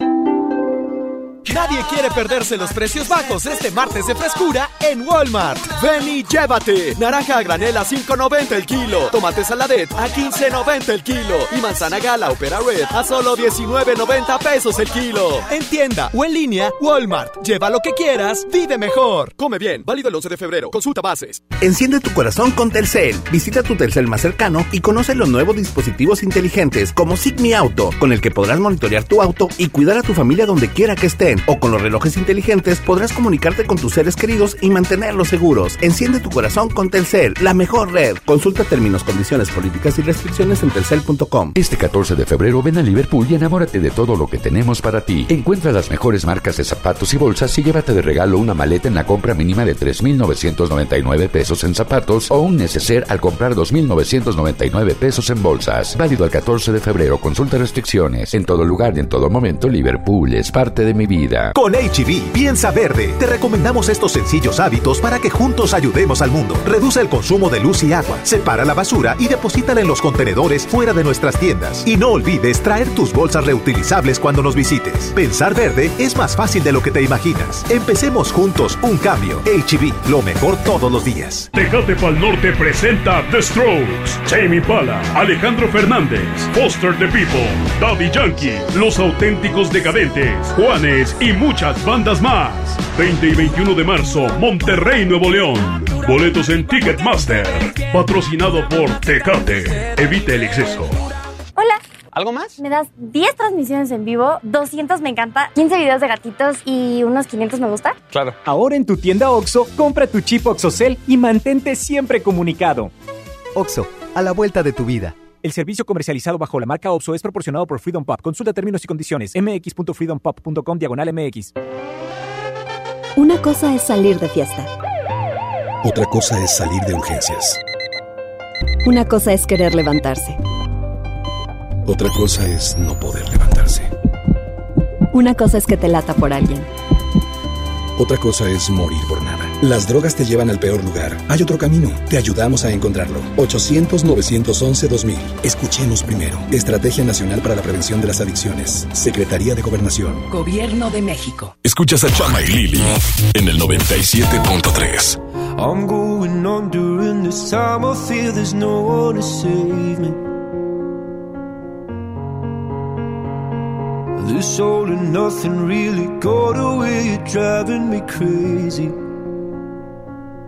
Nadie quiere perderse los precios bajos este martes de frescura en Walmart. Ven y llévate. Naranja a granel a 5.90 el kilo. Tomate saladet a 15.90 el kilo. Y manzana gala opera red a solo 19.90 pesos el kilo. En tienda o en línea, Walmart. Lleva lo que quieras, vive mejor. Come bien. Válido el 11 de febrero. Consulta bases. Enciende tu corazón con Telcel. Visita tu Telcel más cercano y conoce los nuevos dispositivos inteligentes como Sigmi Auto, con el que podrás monitorear tu auto y cuidar a tu familia donde quiera que estén o con los relojes inteligentes podrás comunicarte con tus seres queridos y mantenerlos seguros. Enciende tu corazón con Telcel, la mejor red. Consulta términos, condiciones, políticas y restricciones en telcel.com. Este 14 de febrero ven a Liverpool y enamórate de todo lo que tenemos para ti. Encuentra las mejores marcas de zapatos y bolsas y llévate de regalo una maleta en la compra mínima de 3.999 pesos en zapatos o un neceser al comprar 2.999 pesos en bolsas. Válido al 14 de febrero. Consulta restricciones. En todo lugar y en todo momento, Liverpool es parte de mi vida. Con HB, piensa verde. Te recomendamos estos sencillos hábitos para que juntos ayudemos al mundo. Reduce el consumo de luz y agua. Separa la basura y deposítala en los contenedores fuera de nuestras tiendas. Y no olvides traer tus bolsas reutilizables cuando nos visites. Pensar verde es más fácil de lo que te imaginas. Empecemos juntos un cambio. HB, lo mejor todos los días. Tecate Pal Norte presenta The Strokes, Jamie Pala, Alejandro Fernández, Foster the People, Daddy Yankee, Los Auténticos Decadentes, Juanes y muchas bandas más. 20 y 21 de marzo, Monterrey, Nuevo León. Boletos en Ticketmaster. Patrocinado por Tecate. Evite el exceso. Hola. ¿Algo más? Me das 10 transmisiones en vivo, 200 me encanta, 15 videos de gatitos y unos 500 me gusta. Claro. Ahora en tu tienda OXO, compra tu chip OXOCEL y mantente siempre comunicado. OXO, a la vuelta de tu vida. El servicio comercializado bajo la marca OPSO es proporcionado por Freedom Pop. Consulta términos y condiciones. mx.freedompop.com diagonal mx. Una cosa es salir de fiesta. Otra cosa es salir de urgencias. Una cosa es querer levantarse. Otra cosa es no poder levantarse. Una cosa es que te lata por alguien. Otra cosa es morir por nada. Las drogas te llevan al peor lugar. Hay otro camino. Te ayudamos a encontrarlo. 800-911-2000. Escuchemos primero. Estrategia Nacional para la Prevención de las Adicciones. Secretaría de Gobernación. Gobierno de México. Escuchas a Chama y Lili en el 97.3. I'm going on during this time. I feel there's no one to save me. This all and nothing really got away. You're driving me crazy.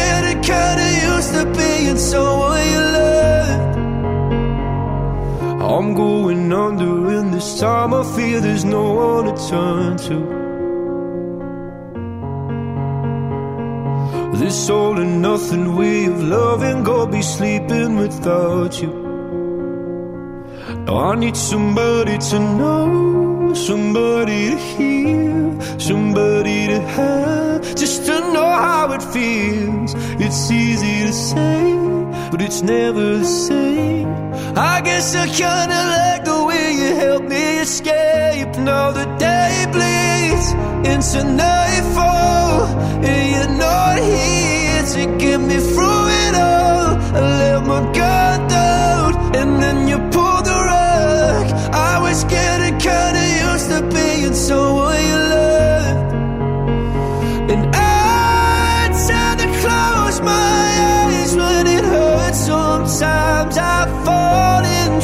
getting kinda used to being someone you loved. I'm going under, and this time I feel there's no one to turn to. This all and nothing way of loving, go be sleeping without you. Now I need somebody to know, somebody to hear, somebody to have, just to know how it feels. It's easy to say, but it's never the same. I guess I kinda like the way you help me escape. Now the day bleeds into nightfall, and you're not here to get me through it all. I let my guard down, and then you pulled the rug. I was getting kinda used to being someone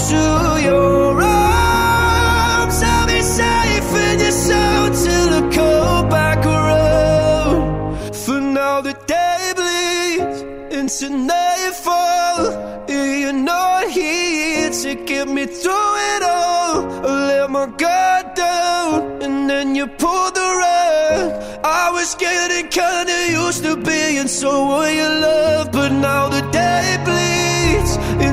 into your arms. I'll be safe in your soul till I come back around. For now the day bleeds into nightfall. You're not here to get me through it all. I let my guard down, and then you pulled the rug. I was getting kinda used to being someone you love, but now the day bleeds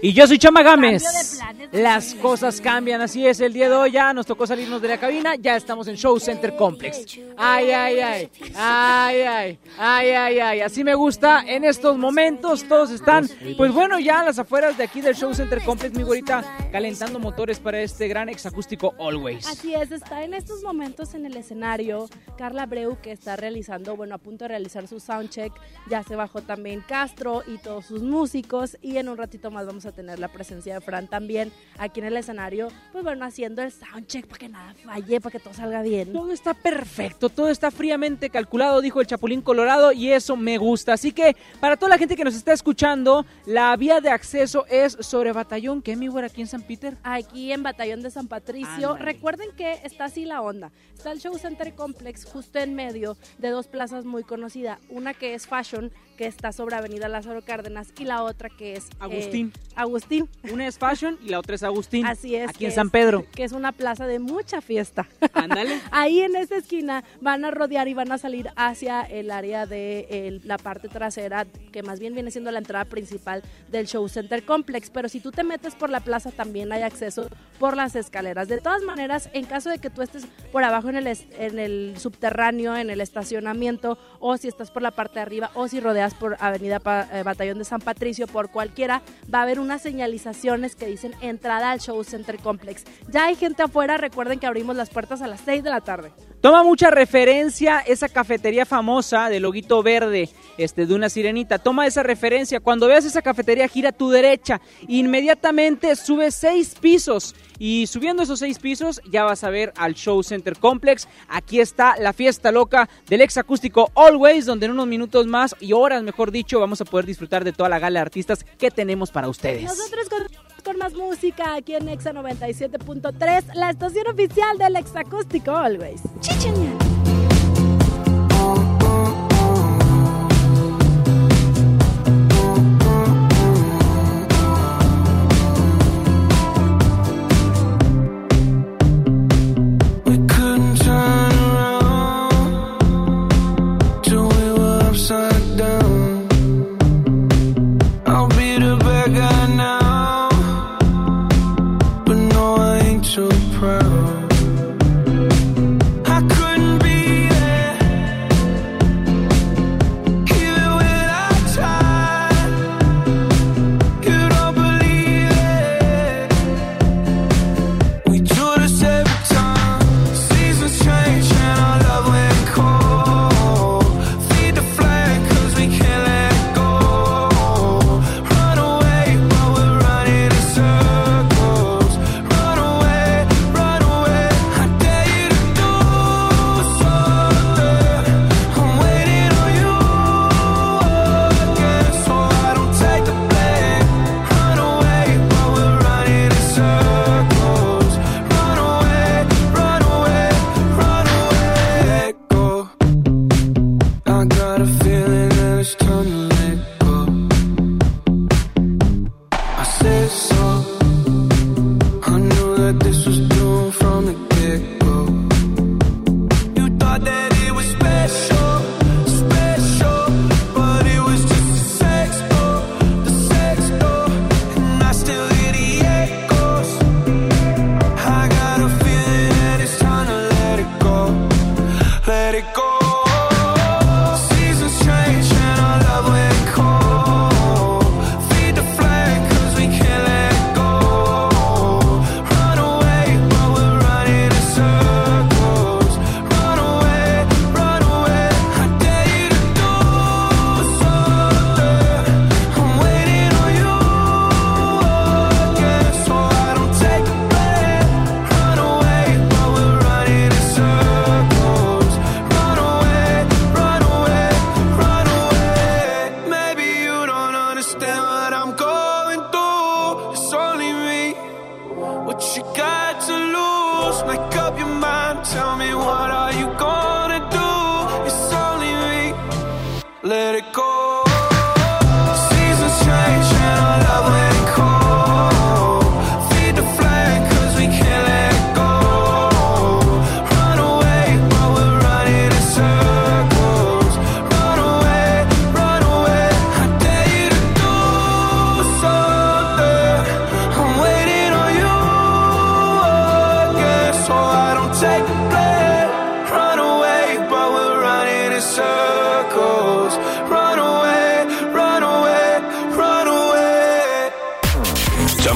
Y yo soy Chama Gámez. Las cosas cambian, así es. El día de hoy ya nos tocó salirnos de la cabina. Ya estamos en Show Center Complex. Ay, ay, ay. Ay, ay. Ay, ay, ay. Así me gusta. En estos momentos todos están, pues bueno, ya a las afueras de aquí del Show Center Complex, mi güerita, calentando motores para este gran exacústico Always. Así es, está en estos momentos en el escenario Carla Breu que está realizando, bueno, a punto de realizar su soundcheck. Ya se bajó también Castro y todos sus músicos y en un ratito más vamos a tener la presencia de Fran también aquí en el escenario, pues bueno, haciendo el soundcheck para que nada falle, para que todo salga bien. Todo está perfecto, todo está fríamente calculado, dijo el Chapulín Colorado, y eso me gusta. Así que para toda la gente que nos está escuchando, la vía de acceso es sobre Batallón, que mi aquí en San Peter. Aquí en Batallón de San Patricio. Ándale. Recuerden que está así la onda. Está el Show Center Complex justo en medio de dos plazas muy conocidas. Una que es Fashion, que está sobre Avenida Lázaro Cárdenas, y la otra que es... eh, Agustín. Agustín. Una es Fashion y la otra es Agustín. Así es. Aquí en San Pedro. Que es una plaza de mucha fiesta. Ándale. (laughs) Ahí en esa esquina van a rodear y van a salir hacia el área de la parte trasera, que más bien viene siendo la entrada principal del Show Center Complex. Pero si tú te metes por la plaza, también hay acceso por las escaleras. De todas maneras, en caso de que tú estés por abajo en el, en el subterráneo, en el estacionamiento, o si estás por la parte de arriba, o si rodeas por Avenida eh, Batallón de San Patricio, por cualquiera, va a haber unas señalizaciones que dicen entrada al Show Center Complex. Ya hay gente afuera, recuerden que abrimos las puertas a las 6 de la tarde. Toma mucha referencia esa cafetería famosa de loguito verde, este, de una sirenita. Toma esa referencia. Cuando veas esa cafetería, gira a tu derecha. Inmediatamente sube seis pisos. Y subiendo esos seis pisos, ya vas a ver al Show Center Complex. Aquí está la fiesta loca del ex acústico Always, donde en unos minutos más y horas, mejor dicho, vamos a poder disfrutar de toda la gala de artistas que tenemos para ustedes. Nosotros más música aquí en Exa 97.3, la estación oficial del Ex Acústico Always.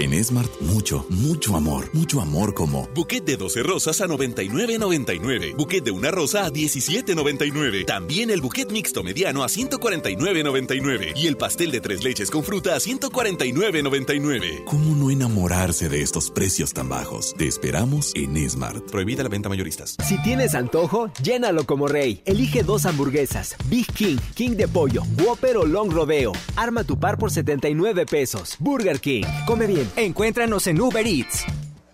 En Smart, mucho, mucho amor. Mucho amor como. Buquet de 12 rosas a 99.99. Buquet de una rosa a 17.99. También el buquet mixto mediano a 149.99. Y el pastel de tres leches con fruta a 149.99. ¿Cómo no enamorarse de estos precios tan bajos? Te esperamos en Smart. Prohibida la venta mayoristas. Si tienes antojo, llénalo como rey. Elige dos hamburguesas: Big King, King de pollo, Whopper o Long Rodeo. Arma tu par por 79 pesos. Burger King. Come bien. Encuéntranos en Uber Eats.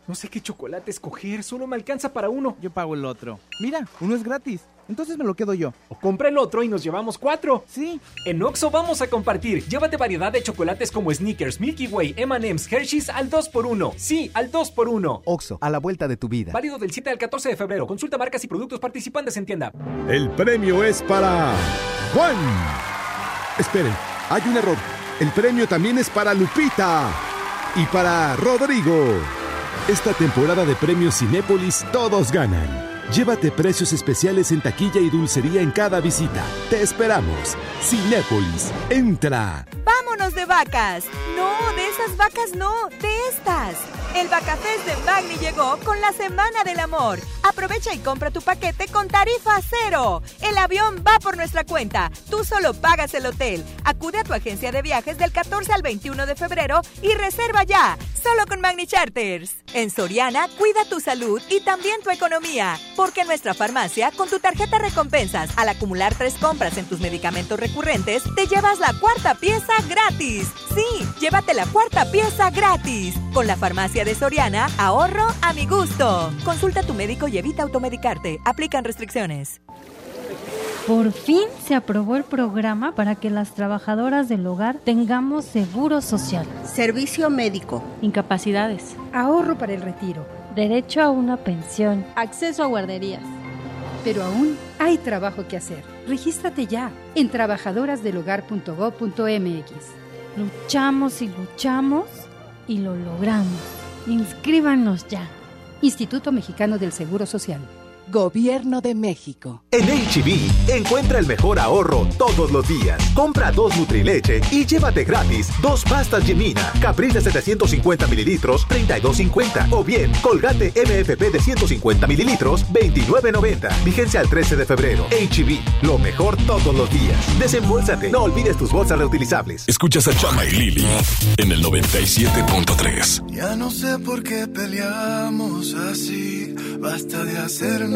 No sé qué chocolate escoger, solo me alcanza para uno. Yo pago el otro. Mira, uno es gratis. Entonces me lo quedo yo. O compra el otro y nos llevamos cuatro. Sí. En Oxo vamos a compartir. Llévate variedad de chocolates como Snickers, Milky Way, M&M's, Hershey's al 2x1. Sí, al 2x1. Oxo, a la vuelta de tu vida. Válido del 7 al 14 de febrero. Consulta marcas y productos participantes en tienda. El premio es para Juan. Esperen, hay un error. El premio también es para Lupita y para Rodrigo. Esta temporada de premios Cinépolis todos ganan. Llévate precios especiales en taquilla y dulcería en cada visita. Te esperamos. Cinépolis, entra. ¡Vámonos de vacas! No, de esas vacas no, de estas. El Vacafest de Magni llegó con la Semana del Amor. Aprovecha y compra tu paquete con tarifa cero. El avión va por nuestra cuenta. Tú solo pagas el hotel. Acude a tu agencia de viajes del 14 al 21 de febrero y reserva ya. Solo con Magni Charters. En Soriana, cuida tu salud y también tu economía. Porque en nuestra farmacia, con tu tarjeta recompensas, al acumular tres compras en tus medicamentos recurrentes, te llevas la cuarta pieza gratis. Sí, llévate la cuarta pieza gratis. Con la farmacia de Soriana, ahorro a mi gusto. Consulta a tu médico y evita automedicarte. Aplican restricciones. Por fin se aprobó el programa para que las trabajadoras del hogar tengamos seguro social, servicio médico, incapacidades, ahorro para el retiro, derecho a una pensión, acceso a guarderías. Pero aún hay trabajo que hacer. Regístrate ya en trabajadorasdelhogar.gov.mx. Luchamos y luchamos y lo logramos. Inscríbanos ya. Instituto Mexicano del Seguro Social. Gobierno de México. En HB, e encuentra el mejor ahorro todos los días. Compra dos Nutrileche y llévate gratis dos pastas Gemina, Capriz de 750 mililitros, 32.50. O bien, Colgate MFP de 150 mililitros, 29.90. Vigencia al 13 de febrero. HB, e lo mejor todos los días. Desembolsate. No olvides tus bolsas reutilizables. Escuchas a Chama y Lili en el 97.3. Ya no sé por qué peleamos así. Basta de hacernos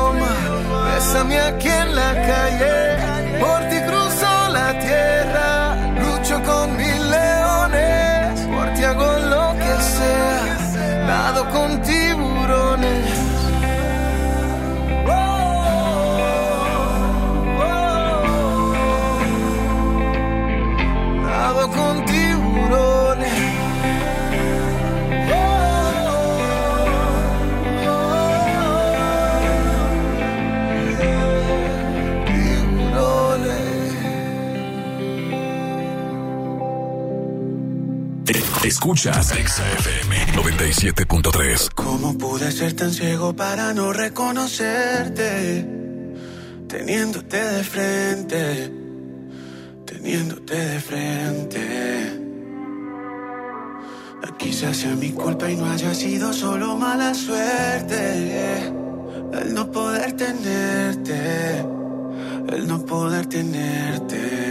Bésame aquí en la calle, por Escuchas XFM 97.3. ¿Cómo pude ser tan ciego para no reconocerte? Teniéndote de frente, teniéndote de frente. Quizás sea mi culpa y no haya sido solo mala suerte. El no poder tenerte, el no poder tenerte.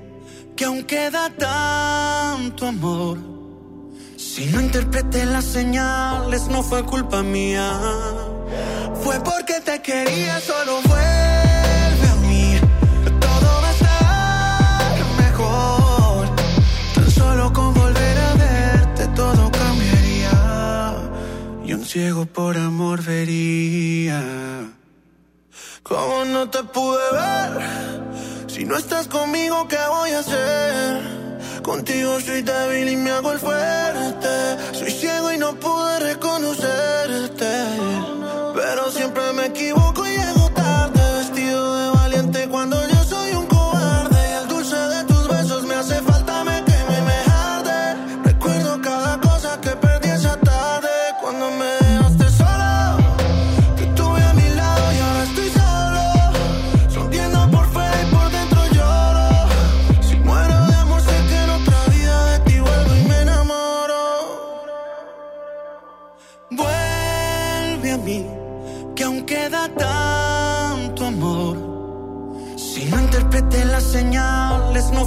que aún queda tanto amor. Si no interpreté las señales, no fue culpa mía. Fue porque te quería, solo vuelve a mí. Todo va a estar mejor. Tan solo con volver a verte, todo cambiaría. Y un ciego por amor vería. ¿Cómo no te pude ver? Si no estás conmigo, ¿qué voy a hacer? Contigo soy débil y me hago el fuerte. Soy ciego y no pude reconocerte. Pero siempre me equivoco y llego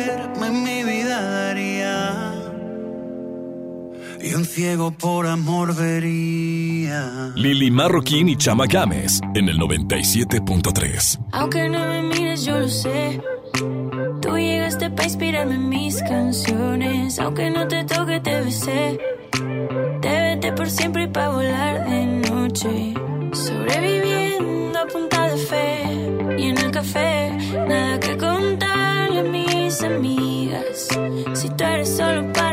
a quererme, mi vida daría. Y un ciego por amor vería. Lili Marroquín y Chama Games en el 97.3. Aunque no me mires, yo lo sé. Tú llegaste para inspirarme en mis canciones. Aunque no te toque, te besé. Te vete por siempre y para volar de noche. Sobreviviendo a punta de fe. Y en el café, nada que contarle a mis amigas. Si tú eres solo para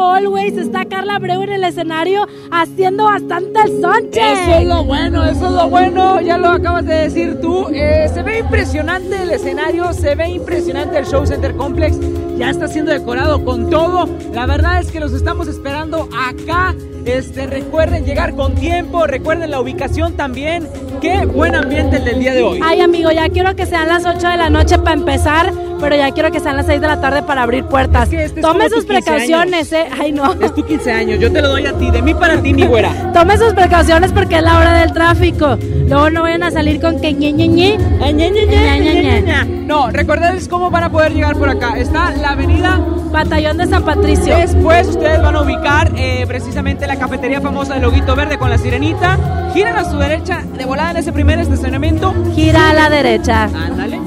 Always. Está Carla Breu en el escenario haciendo bastante el sonche. Eso es lo bueno, eso es lo bueno. Ya lo acabas de decir tú. Eh, se ve impresionante el escenario, se ve impresionante el Show Center Complex. Ya está siendo decorado con todo. La verdad es que los estamos esperando acá. Este, recuerden llegar con tiempo, recuerden la ubicación también. Qué buen ambiente el del día de hoy. Ay, amigo, ya quiero que sean las 8 de la noche para empezar, pero ya quiero que sean las 6 de la tarde para abrir puertas. este es Tome como sus tu 15 precauciones, ¿eh? Ay, no. Es tu 15 años, yo te lo doy a ti, de mí para ti, mi güera. (laughs) Tome sus precauciones porque es la hora del tráfico. Luego no vayan a salir con que ñe, ñe, ñe. Ñe, ñe, ñe, ñe, ñe, ñe. No, recordarles cómo van a poder llegar por acá. Está la avenida Batallón de San Patricio. Después ustedes van a ubicar eh, precisamente la cafetería famosa de Loguito Verde con la sirenita. Giran a su derecha, de volada en ese primer estacionamiento. Gira a la derecha. Ándale.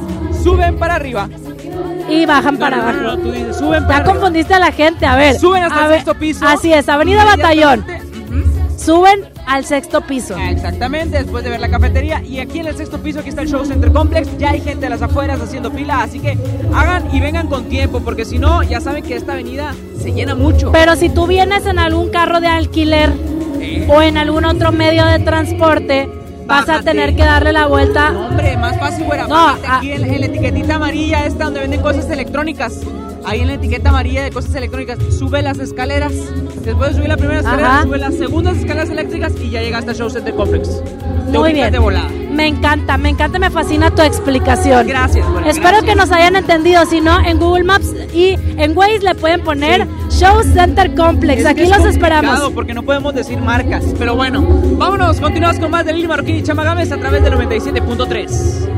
Suben para arriba. Y bajan para No, abajo. no, tú dices, suben para Ya arriba. confundiste a la gente, a ver. Suben hasta el sexto piso. Así es, Avenida Batallón. Suben al sexto piso. Exactamente, después de ver la cafetería. Y aquí en el sexto piso, aquí está el Show Center Complex. Ya hay gente a las afueras haciendo fila, así que hagan y vengan con tiempo, porque si no, ya saben que esta avenida se llena mucho. Pero si tú vienes en algún carro de alquiler o en algún otro medio de transporte, vas a Bájate. tener que darle la vuelta. No, hombre, más fácil, güera. No, Bájate ah. aquí en, en la etiquetita amarilla esta donde venden cosas electrónicas. Ahí en la etiqueta amarilla de cosas electrónicas, sube las escaleras. Después de subir la primera escalera, Ajá. sube las segundas escaleras eléctricas y ya llega hasta Show Center Complex. Muy bien. de volada. Me encanta, me encanta, me fascina tu explicación. Gracias. Espero que nos hayan entendido. Si no, en Google Maps y en Waze le pueden poner Show Center Complex. Aquí los esperamos. Porque no podemos decir marcas. Pero bueno, vámonos. Continuamos con más de Lili Marroquín y Chamagames a través del 97.3.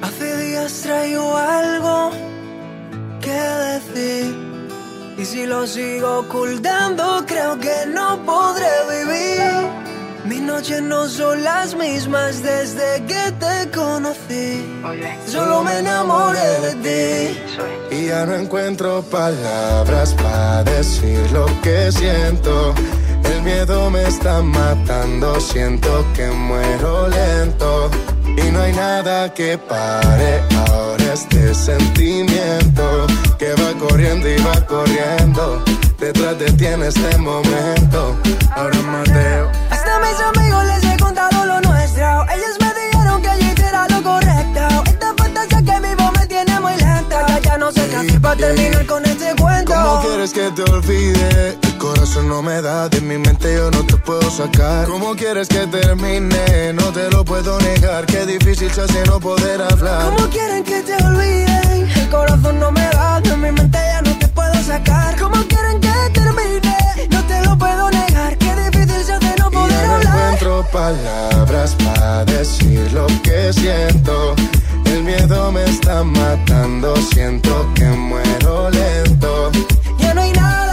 Hace días traigo algo que decir. Y si lo sigo ocultando, creo que no podré vivir. Mis noches no son las mismas desde que te conocí. Solo me enamoré de ti. Y ya no encuentro palabras para decir lo que siento. El miedo me está matando, siento que muero lento. Y no hay nada que pare ahora este sentimiento que va corriendo y va corriendo. Detrás de ti en este momento. Ahora Mateo. Hasta mis amigos les he contado lo nuestro. Ellos me dijeron que yo hiciera lo correcto. Esta fantasía que vivo me tiene muy lenta. Ya, ya no sé qué hacer para terminar con este cuento. ¿Cómo quieres que te olvide? El corazón no me da, de mi mente yo no te puedo sacar. ¿Cómo quieres que termine? No te lo puedo negar. Qué difícil se hace no poder hablar. ¿Cómo quieren que te olviden? El corazón no me da, de mi mente ya no sacar. ¿Cómo quieren que termine? No te lo puedo negar. Qué difícil se hace no poder Ya no hablar. encuentro palabras para decir lo que siento. El miedo me está matando, siento que muero lento. Ya no hay nada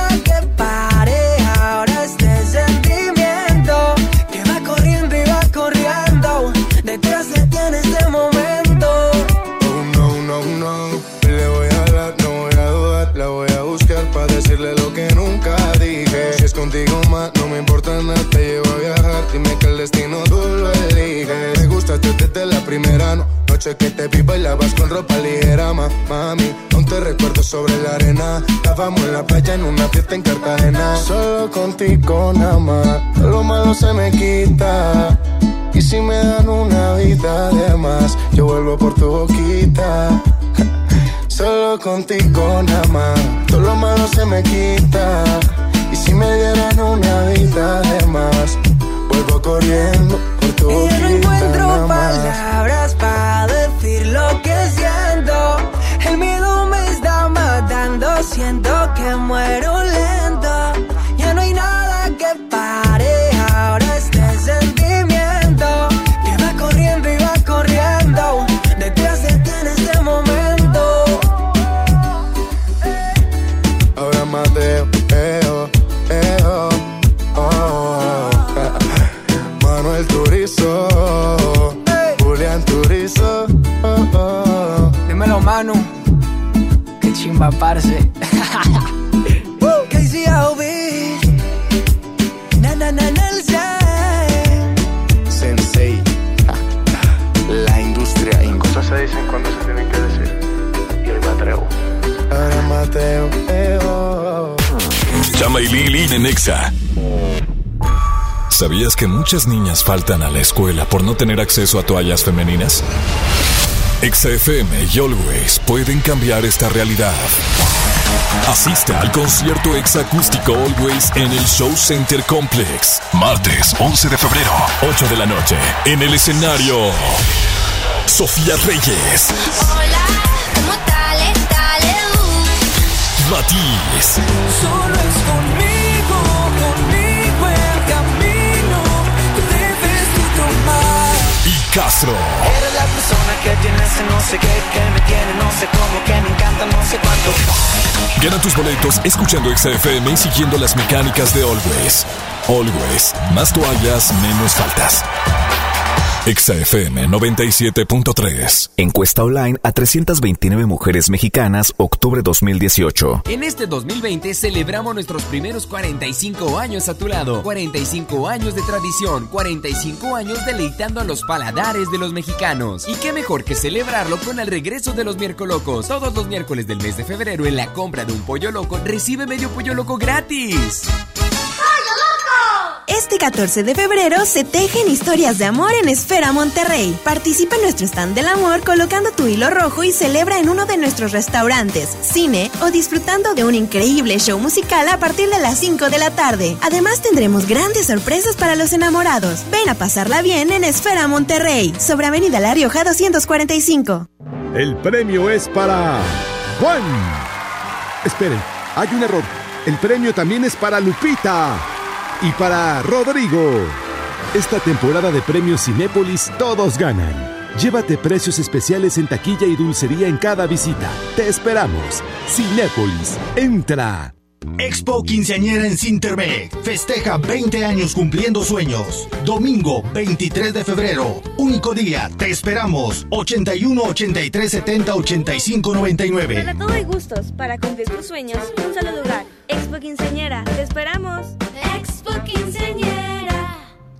me importa nada. Te llevo a viajar. Dime que el destino tú lo eliges. Me gustaste desde la primera no- noche que te vi bailabas con ropa ligera, ma, mami. Aún te recuerdo sobre la arena. Estábamos en la playa en una fiesta en Cartagena. Solo contigo nada más. Lo malo se me quita. Y si me dan una vida de más, yo vuelvo por tu boquita. (laughs) Solo contigo nada más, todo lo malo se me quita. Y si me dieran una vida de más, vuelvo corriendo por tu Y ya no encuentro palabras para decir lo que siento. El miedo me está matando, siento que muero Chimba, parce. KCOB. Na, na, na. Sensei, la industria en cosas se dicen cuando se tienen que decir. Y hoy me atrevo. Ahora Mateo, eo. Chama y Lili en Nexa. ¿Sabías que muchas niñas faltan a la escuela por no tener acceso a toallas femeninas? Exa FM y Always pueden cambiar esta realidad. Asiste al concierto Exa Acústico Always en el Show Center Complex. Martes 11 de febrero, 8 de la noche. En el escenario, Sofía Reyes, Hola, ¿cómo tal? Dale, uh. Matiz, Solo es conmigo Castro. Eres la persona que tiene ese no sé qué, que me tiene no sé cómo, que me encanta no sé cuánto. Gana tus boletos escuchando XFM y siguiendo las mecánicas de Always. Always, más toallas, menos faltas. XFM 97.3. Encuesta online a 329 mujeres mexicanas, octubre 2018. En este 2020 celebramos nuestros primeros 45 años a tu lado. 45 años de tradición, 45 años deleitando a los paladares de los mexicanos. Y qué mejor que celebrarlo con el regreso de los miércolocos. Todos los miércoles del mes de febrero en la compra de un pollo loco recibe medio pollo loco gratis. Es Este 14 de febrero se tejen historias de amor en Esfera Monterrey. Participa en nuestro stand del amor colocando tu hilo rojo y celebra en uno de nuestros restaurantes, cine o disfrutando de un increíble show musical a partir de las 5 de la tarde. Además tendremos grandes sorpresas para los enamorados. Ven a pasarla bien en Esfera Monterrey, sobre Avenida La Rioja 245. El premio es para Juan. Esperen, hay un error. El premio también es para Lupita y para Rodrigo. Esta temporada de premios Cinépolis todos ganan. Llévate precios especiales en taquilla y dulcería en cada visita. Te esperamos. Cinépolis, entra. Expo Quinceañera en Cintermec. Festeja 20 años cumpliendo sueños. Domingo 23 de febrero. Único día. Te esperamos. 81 83 70 85 99. Para todo hay gustos. Para cumplir tus sueños, un solo lugar. Expo Quinceañera. Te esperamos.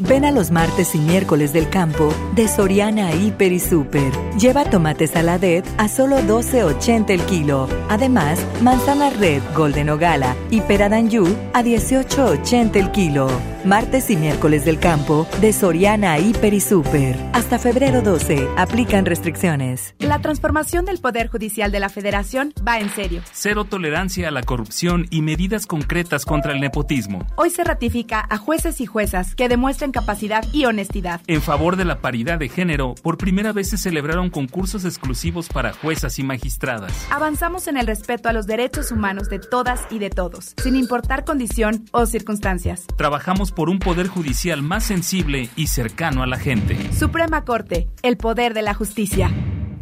Ven a los martes y miércoles del campo de Soriana Hiper y Super. Lleva tomates saladet a solo 12.80 el kilo. Además, manzana red Golden Ogala y peradanyu a 18.80 el kilo. Martes y miércoles del campo de Soriana Hiper y Super. Hasta febrero 12. Aplican restricciones. La transformación del Poder Judicial de la Federación va en serio. Cero tolerancia a la corrupción y medidas concretas contra el nepotismo. Hoy se ratifica a jueces y juezas que demuestren capacidad y honestidad. En favor de la paridad de género, por primera vez se celebraron concursos exclusivos para juezas y magistradas. Avanzamos en el respeto a los derechos humanos de todas y de todos, sin importar condición o circunstancias. Trabajamos por un poder judicial más sensible y cercano a la gente. Suprema Corte, el poder de la justicia.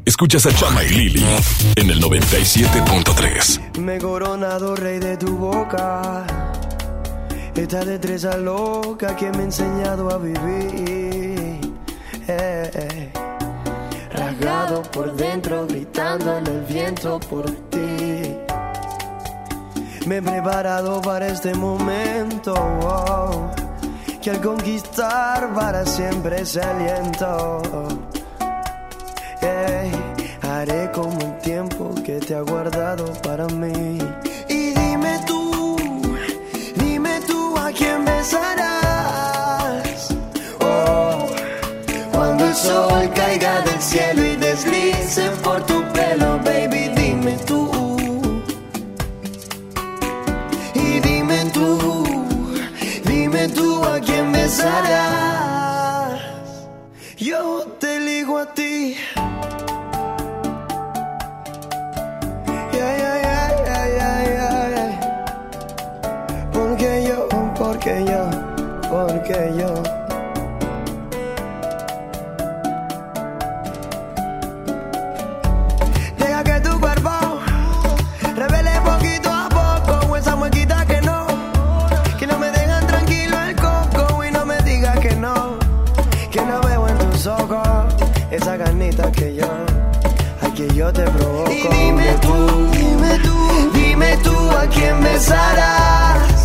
Escuchas a Chama y Lili en el 97.3. Me he coronado rey de tu boca. Esta destreza loca que me ha enseñado a vivir. Eh, eh. Rasgado por dentro, gritando en el viento por ti. Me he preparado para este momento. wow, que al conquistar para siempre ese aliento. Ey, haré como el tiempo que te ha guardado para mí. Y dime tú, dime tú a quién besarás. Oh, cuando el sol caiga del cielo y deslice por tu pelo, baby, dime tú. Y dime tú a quién besarás. Yo te ligo a ti. Porque yo, porque yo, porque yo. Tú, dime tú, a quién besarás.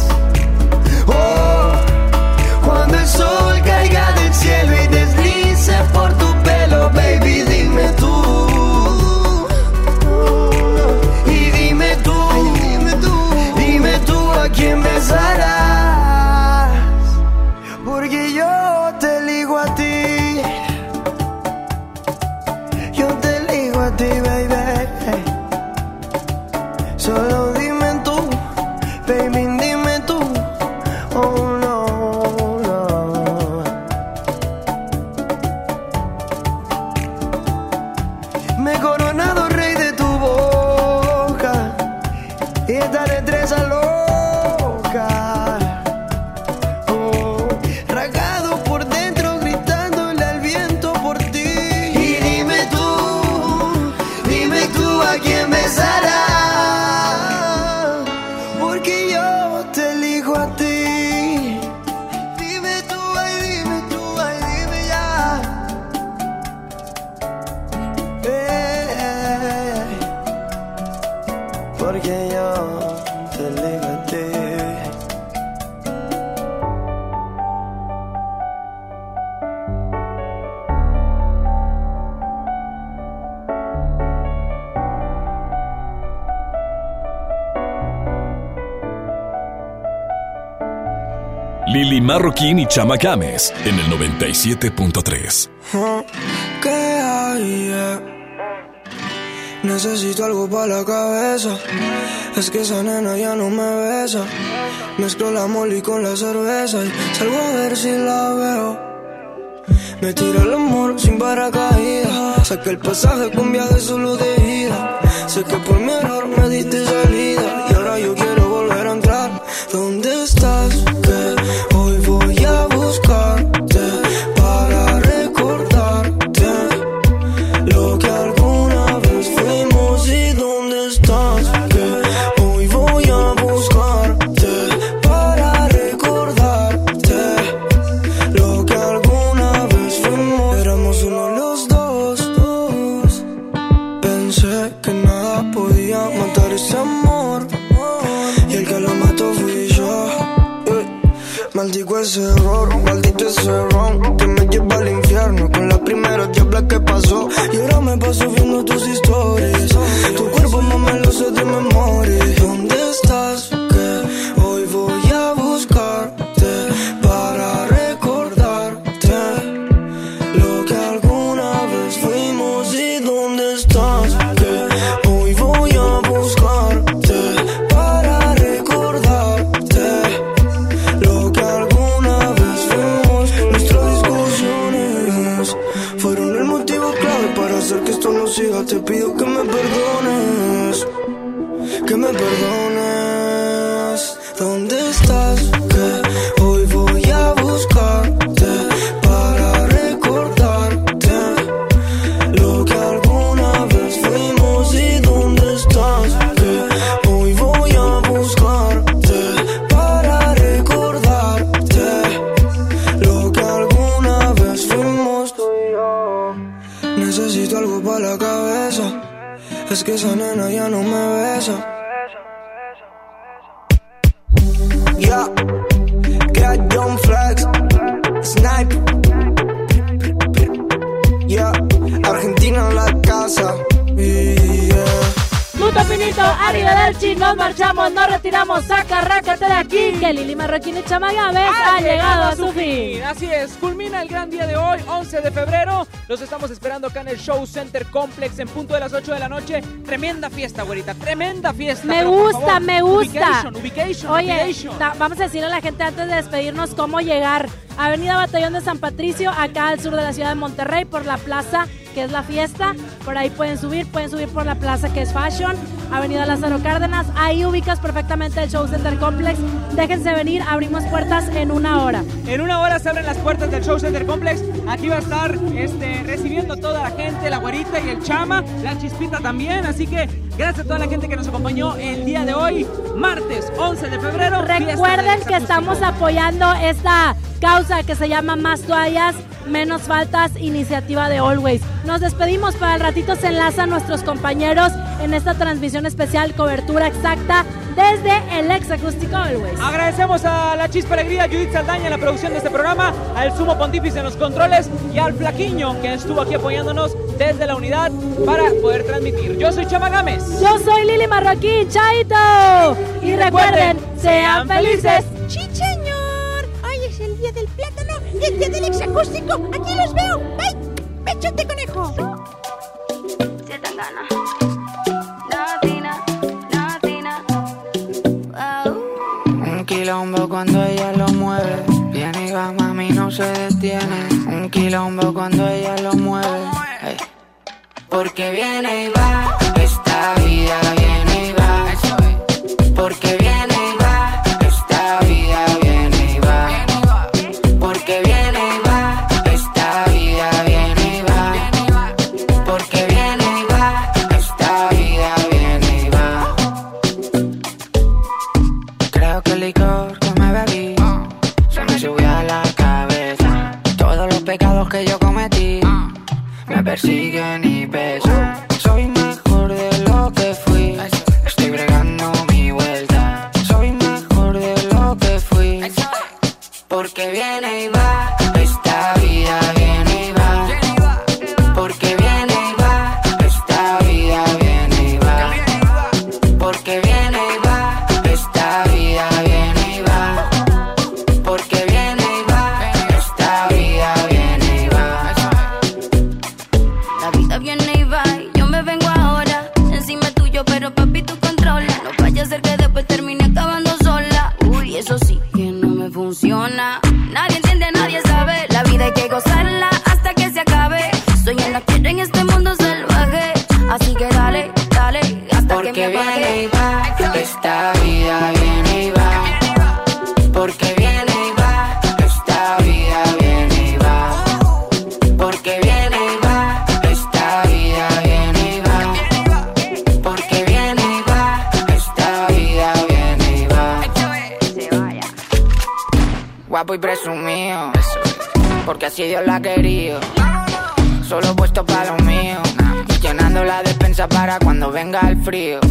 Marroquín y Chama Games en el 97.3. ¿Qué hay? yeah? Necesito algo para la cabeza. Es que esa nena ya no me besa. Mezclo la molly con la cerveza y salgo a ver si la veo. Me tira el amor sin paracaídas. Saqué el pasaje con viaje solo de ida. Sé que por mi error me diste salida. Ese error, maldito ese ron Que me lleva al infierno. Con la primera diabla que pasó Y ahora me paso viendo tus historias marchamos, nos retiramos, saca, rácate de aquí, que Lili Marroquín y Chama Games ha llegado a su fin. Así es, culmina el gran día de hoy, 11 de febrero. Los estamos esperando acá en el Show Center Complex en punto de las 8 de la noche. Tremenda fiesta, güerita, tremenda fiesta. Me pero gusta, favor, me gusta. Ubication, ubication, Oye, ubication. ta- vamos a decirle a la gente antes de despedirnos cómo llegar. Avenida Batallón de San Patricio, acá al sur de la ciudad de Monterrey, por la plaza que es la fiesta. Por ahí pueden subir, pueden subir por la plaza que es Fashion, Avenida Lázaro Cárdenas. Ahí ubicas perfectamente el Show Center Complex. Déjense venir, abrimos puertas en una hora. En una hora se abren las puertas del Show Center Complex. Aquí va a estar este, recibiendo toda la gente, la güerita y el chama, la chispita también. Así que gracias a toda la gente que nos acompañó el día de hoy, martes 11 de febrero. Recuerden que estamos apoyando esta causa que se llama Más toallas, menos faltas, iniciativa de Always. Nos despedimos, para el ratito se enlazan nuestros compañeros en esta transmisión especial, cobertura exacta desde el ex acústico Always. Agradecemos a la Chispa Alegría, Judith Saldaña en la producción de este programa, al Sumo Pontífice en los controles y al Flaquiño que estuvo aquí apoyándonos desde la unidad para poder transmitir. Yo soy Chama Gámez. Yo soy Lili Marroquín, Chaito. Y recuerden, sean felices. El día del exacústico. Aquí los veo. ¡Ay! ¡Pechote conejo! Un quilombo cuando ella lo mueve. Viene y va, mami, no se detiene. Un quilombo cuando ella lo mueve. Ey. Porque viene y va, esta vida viene y va. Porque viene persiguen y pesan. frío.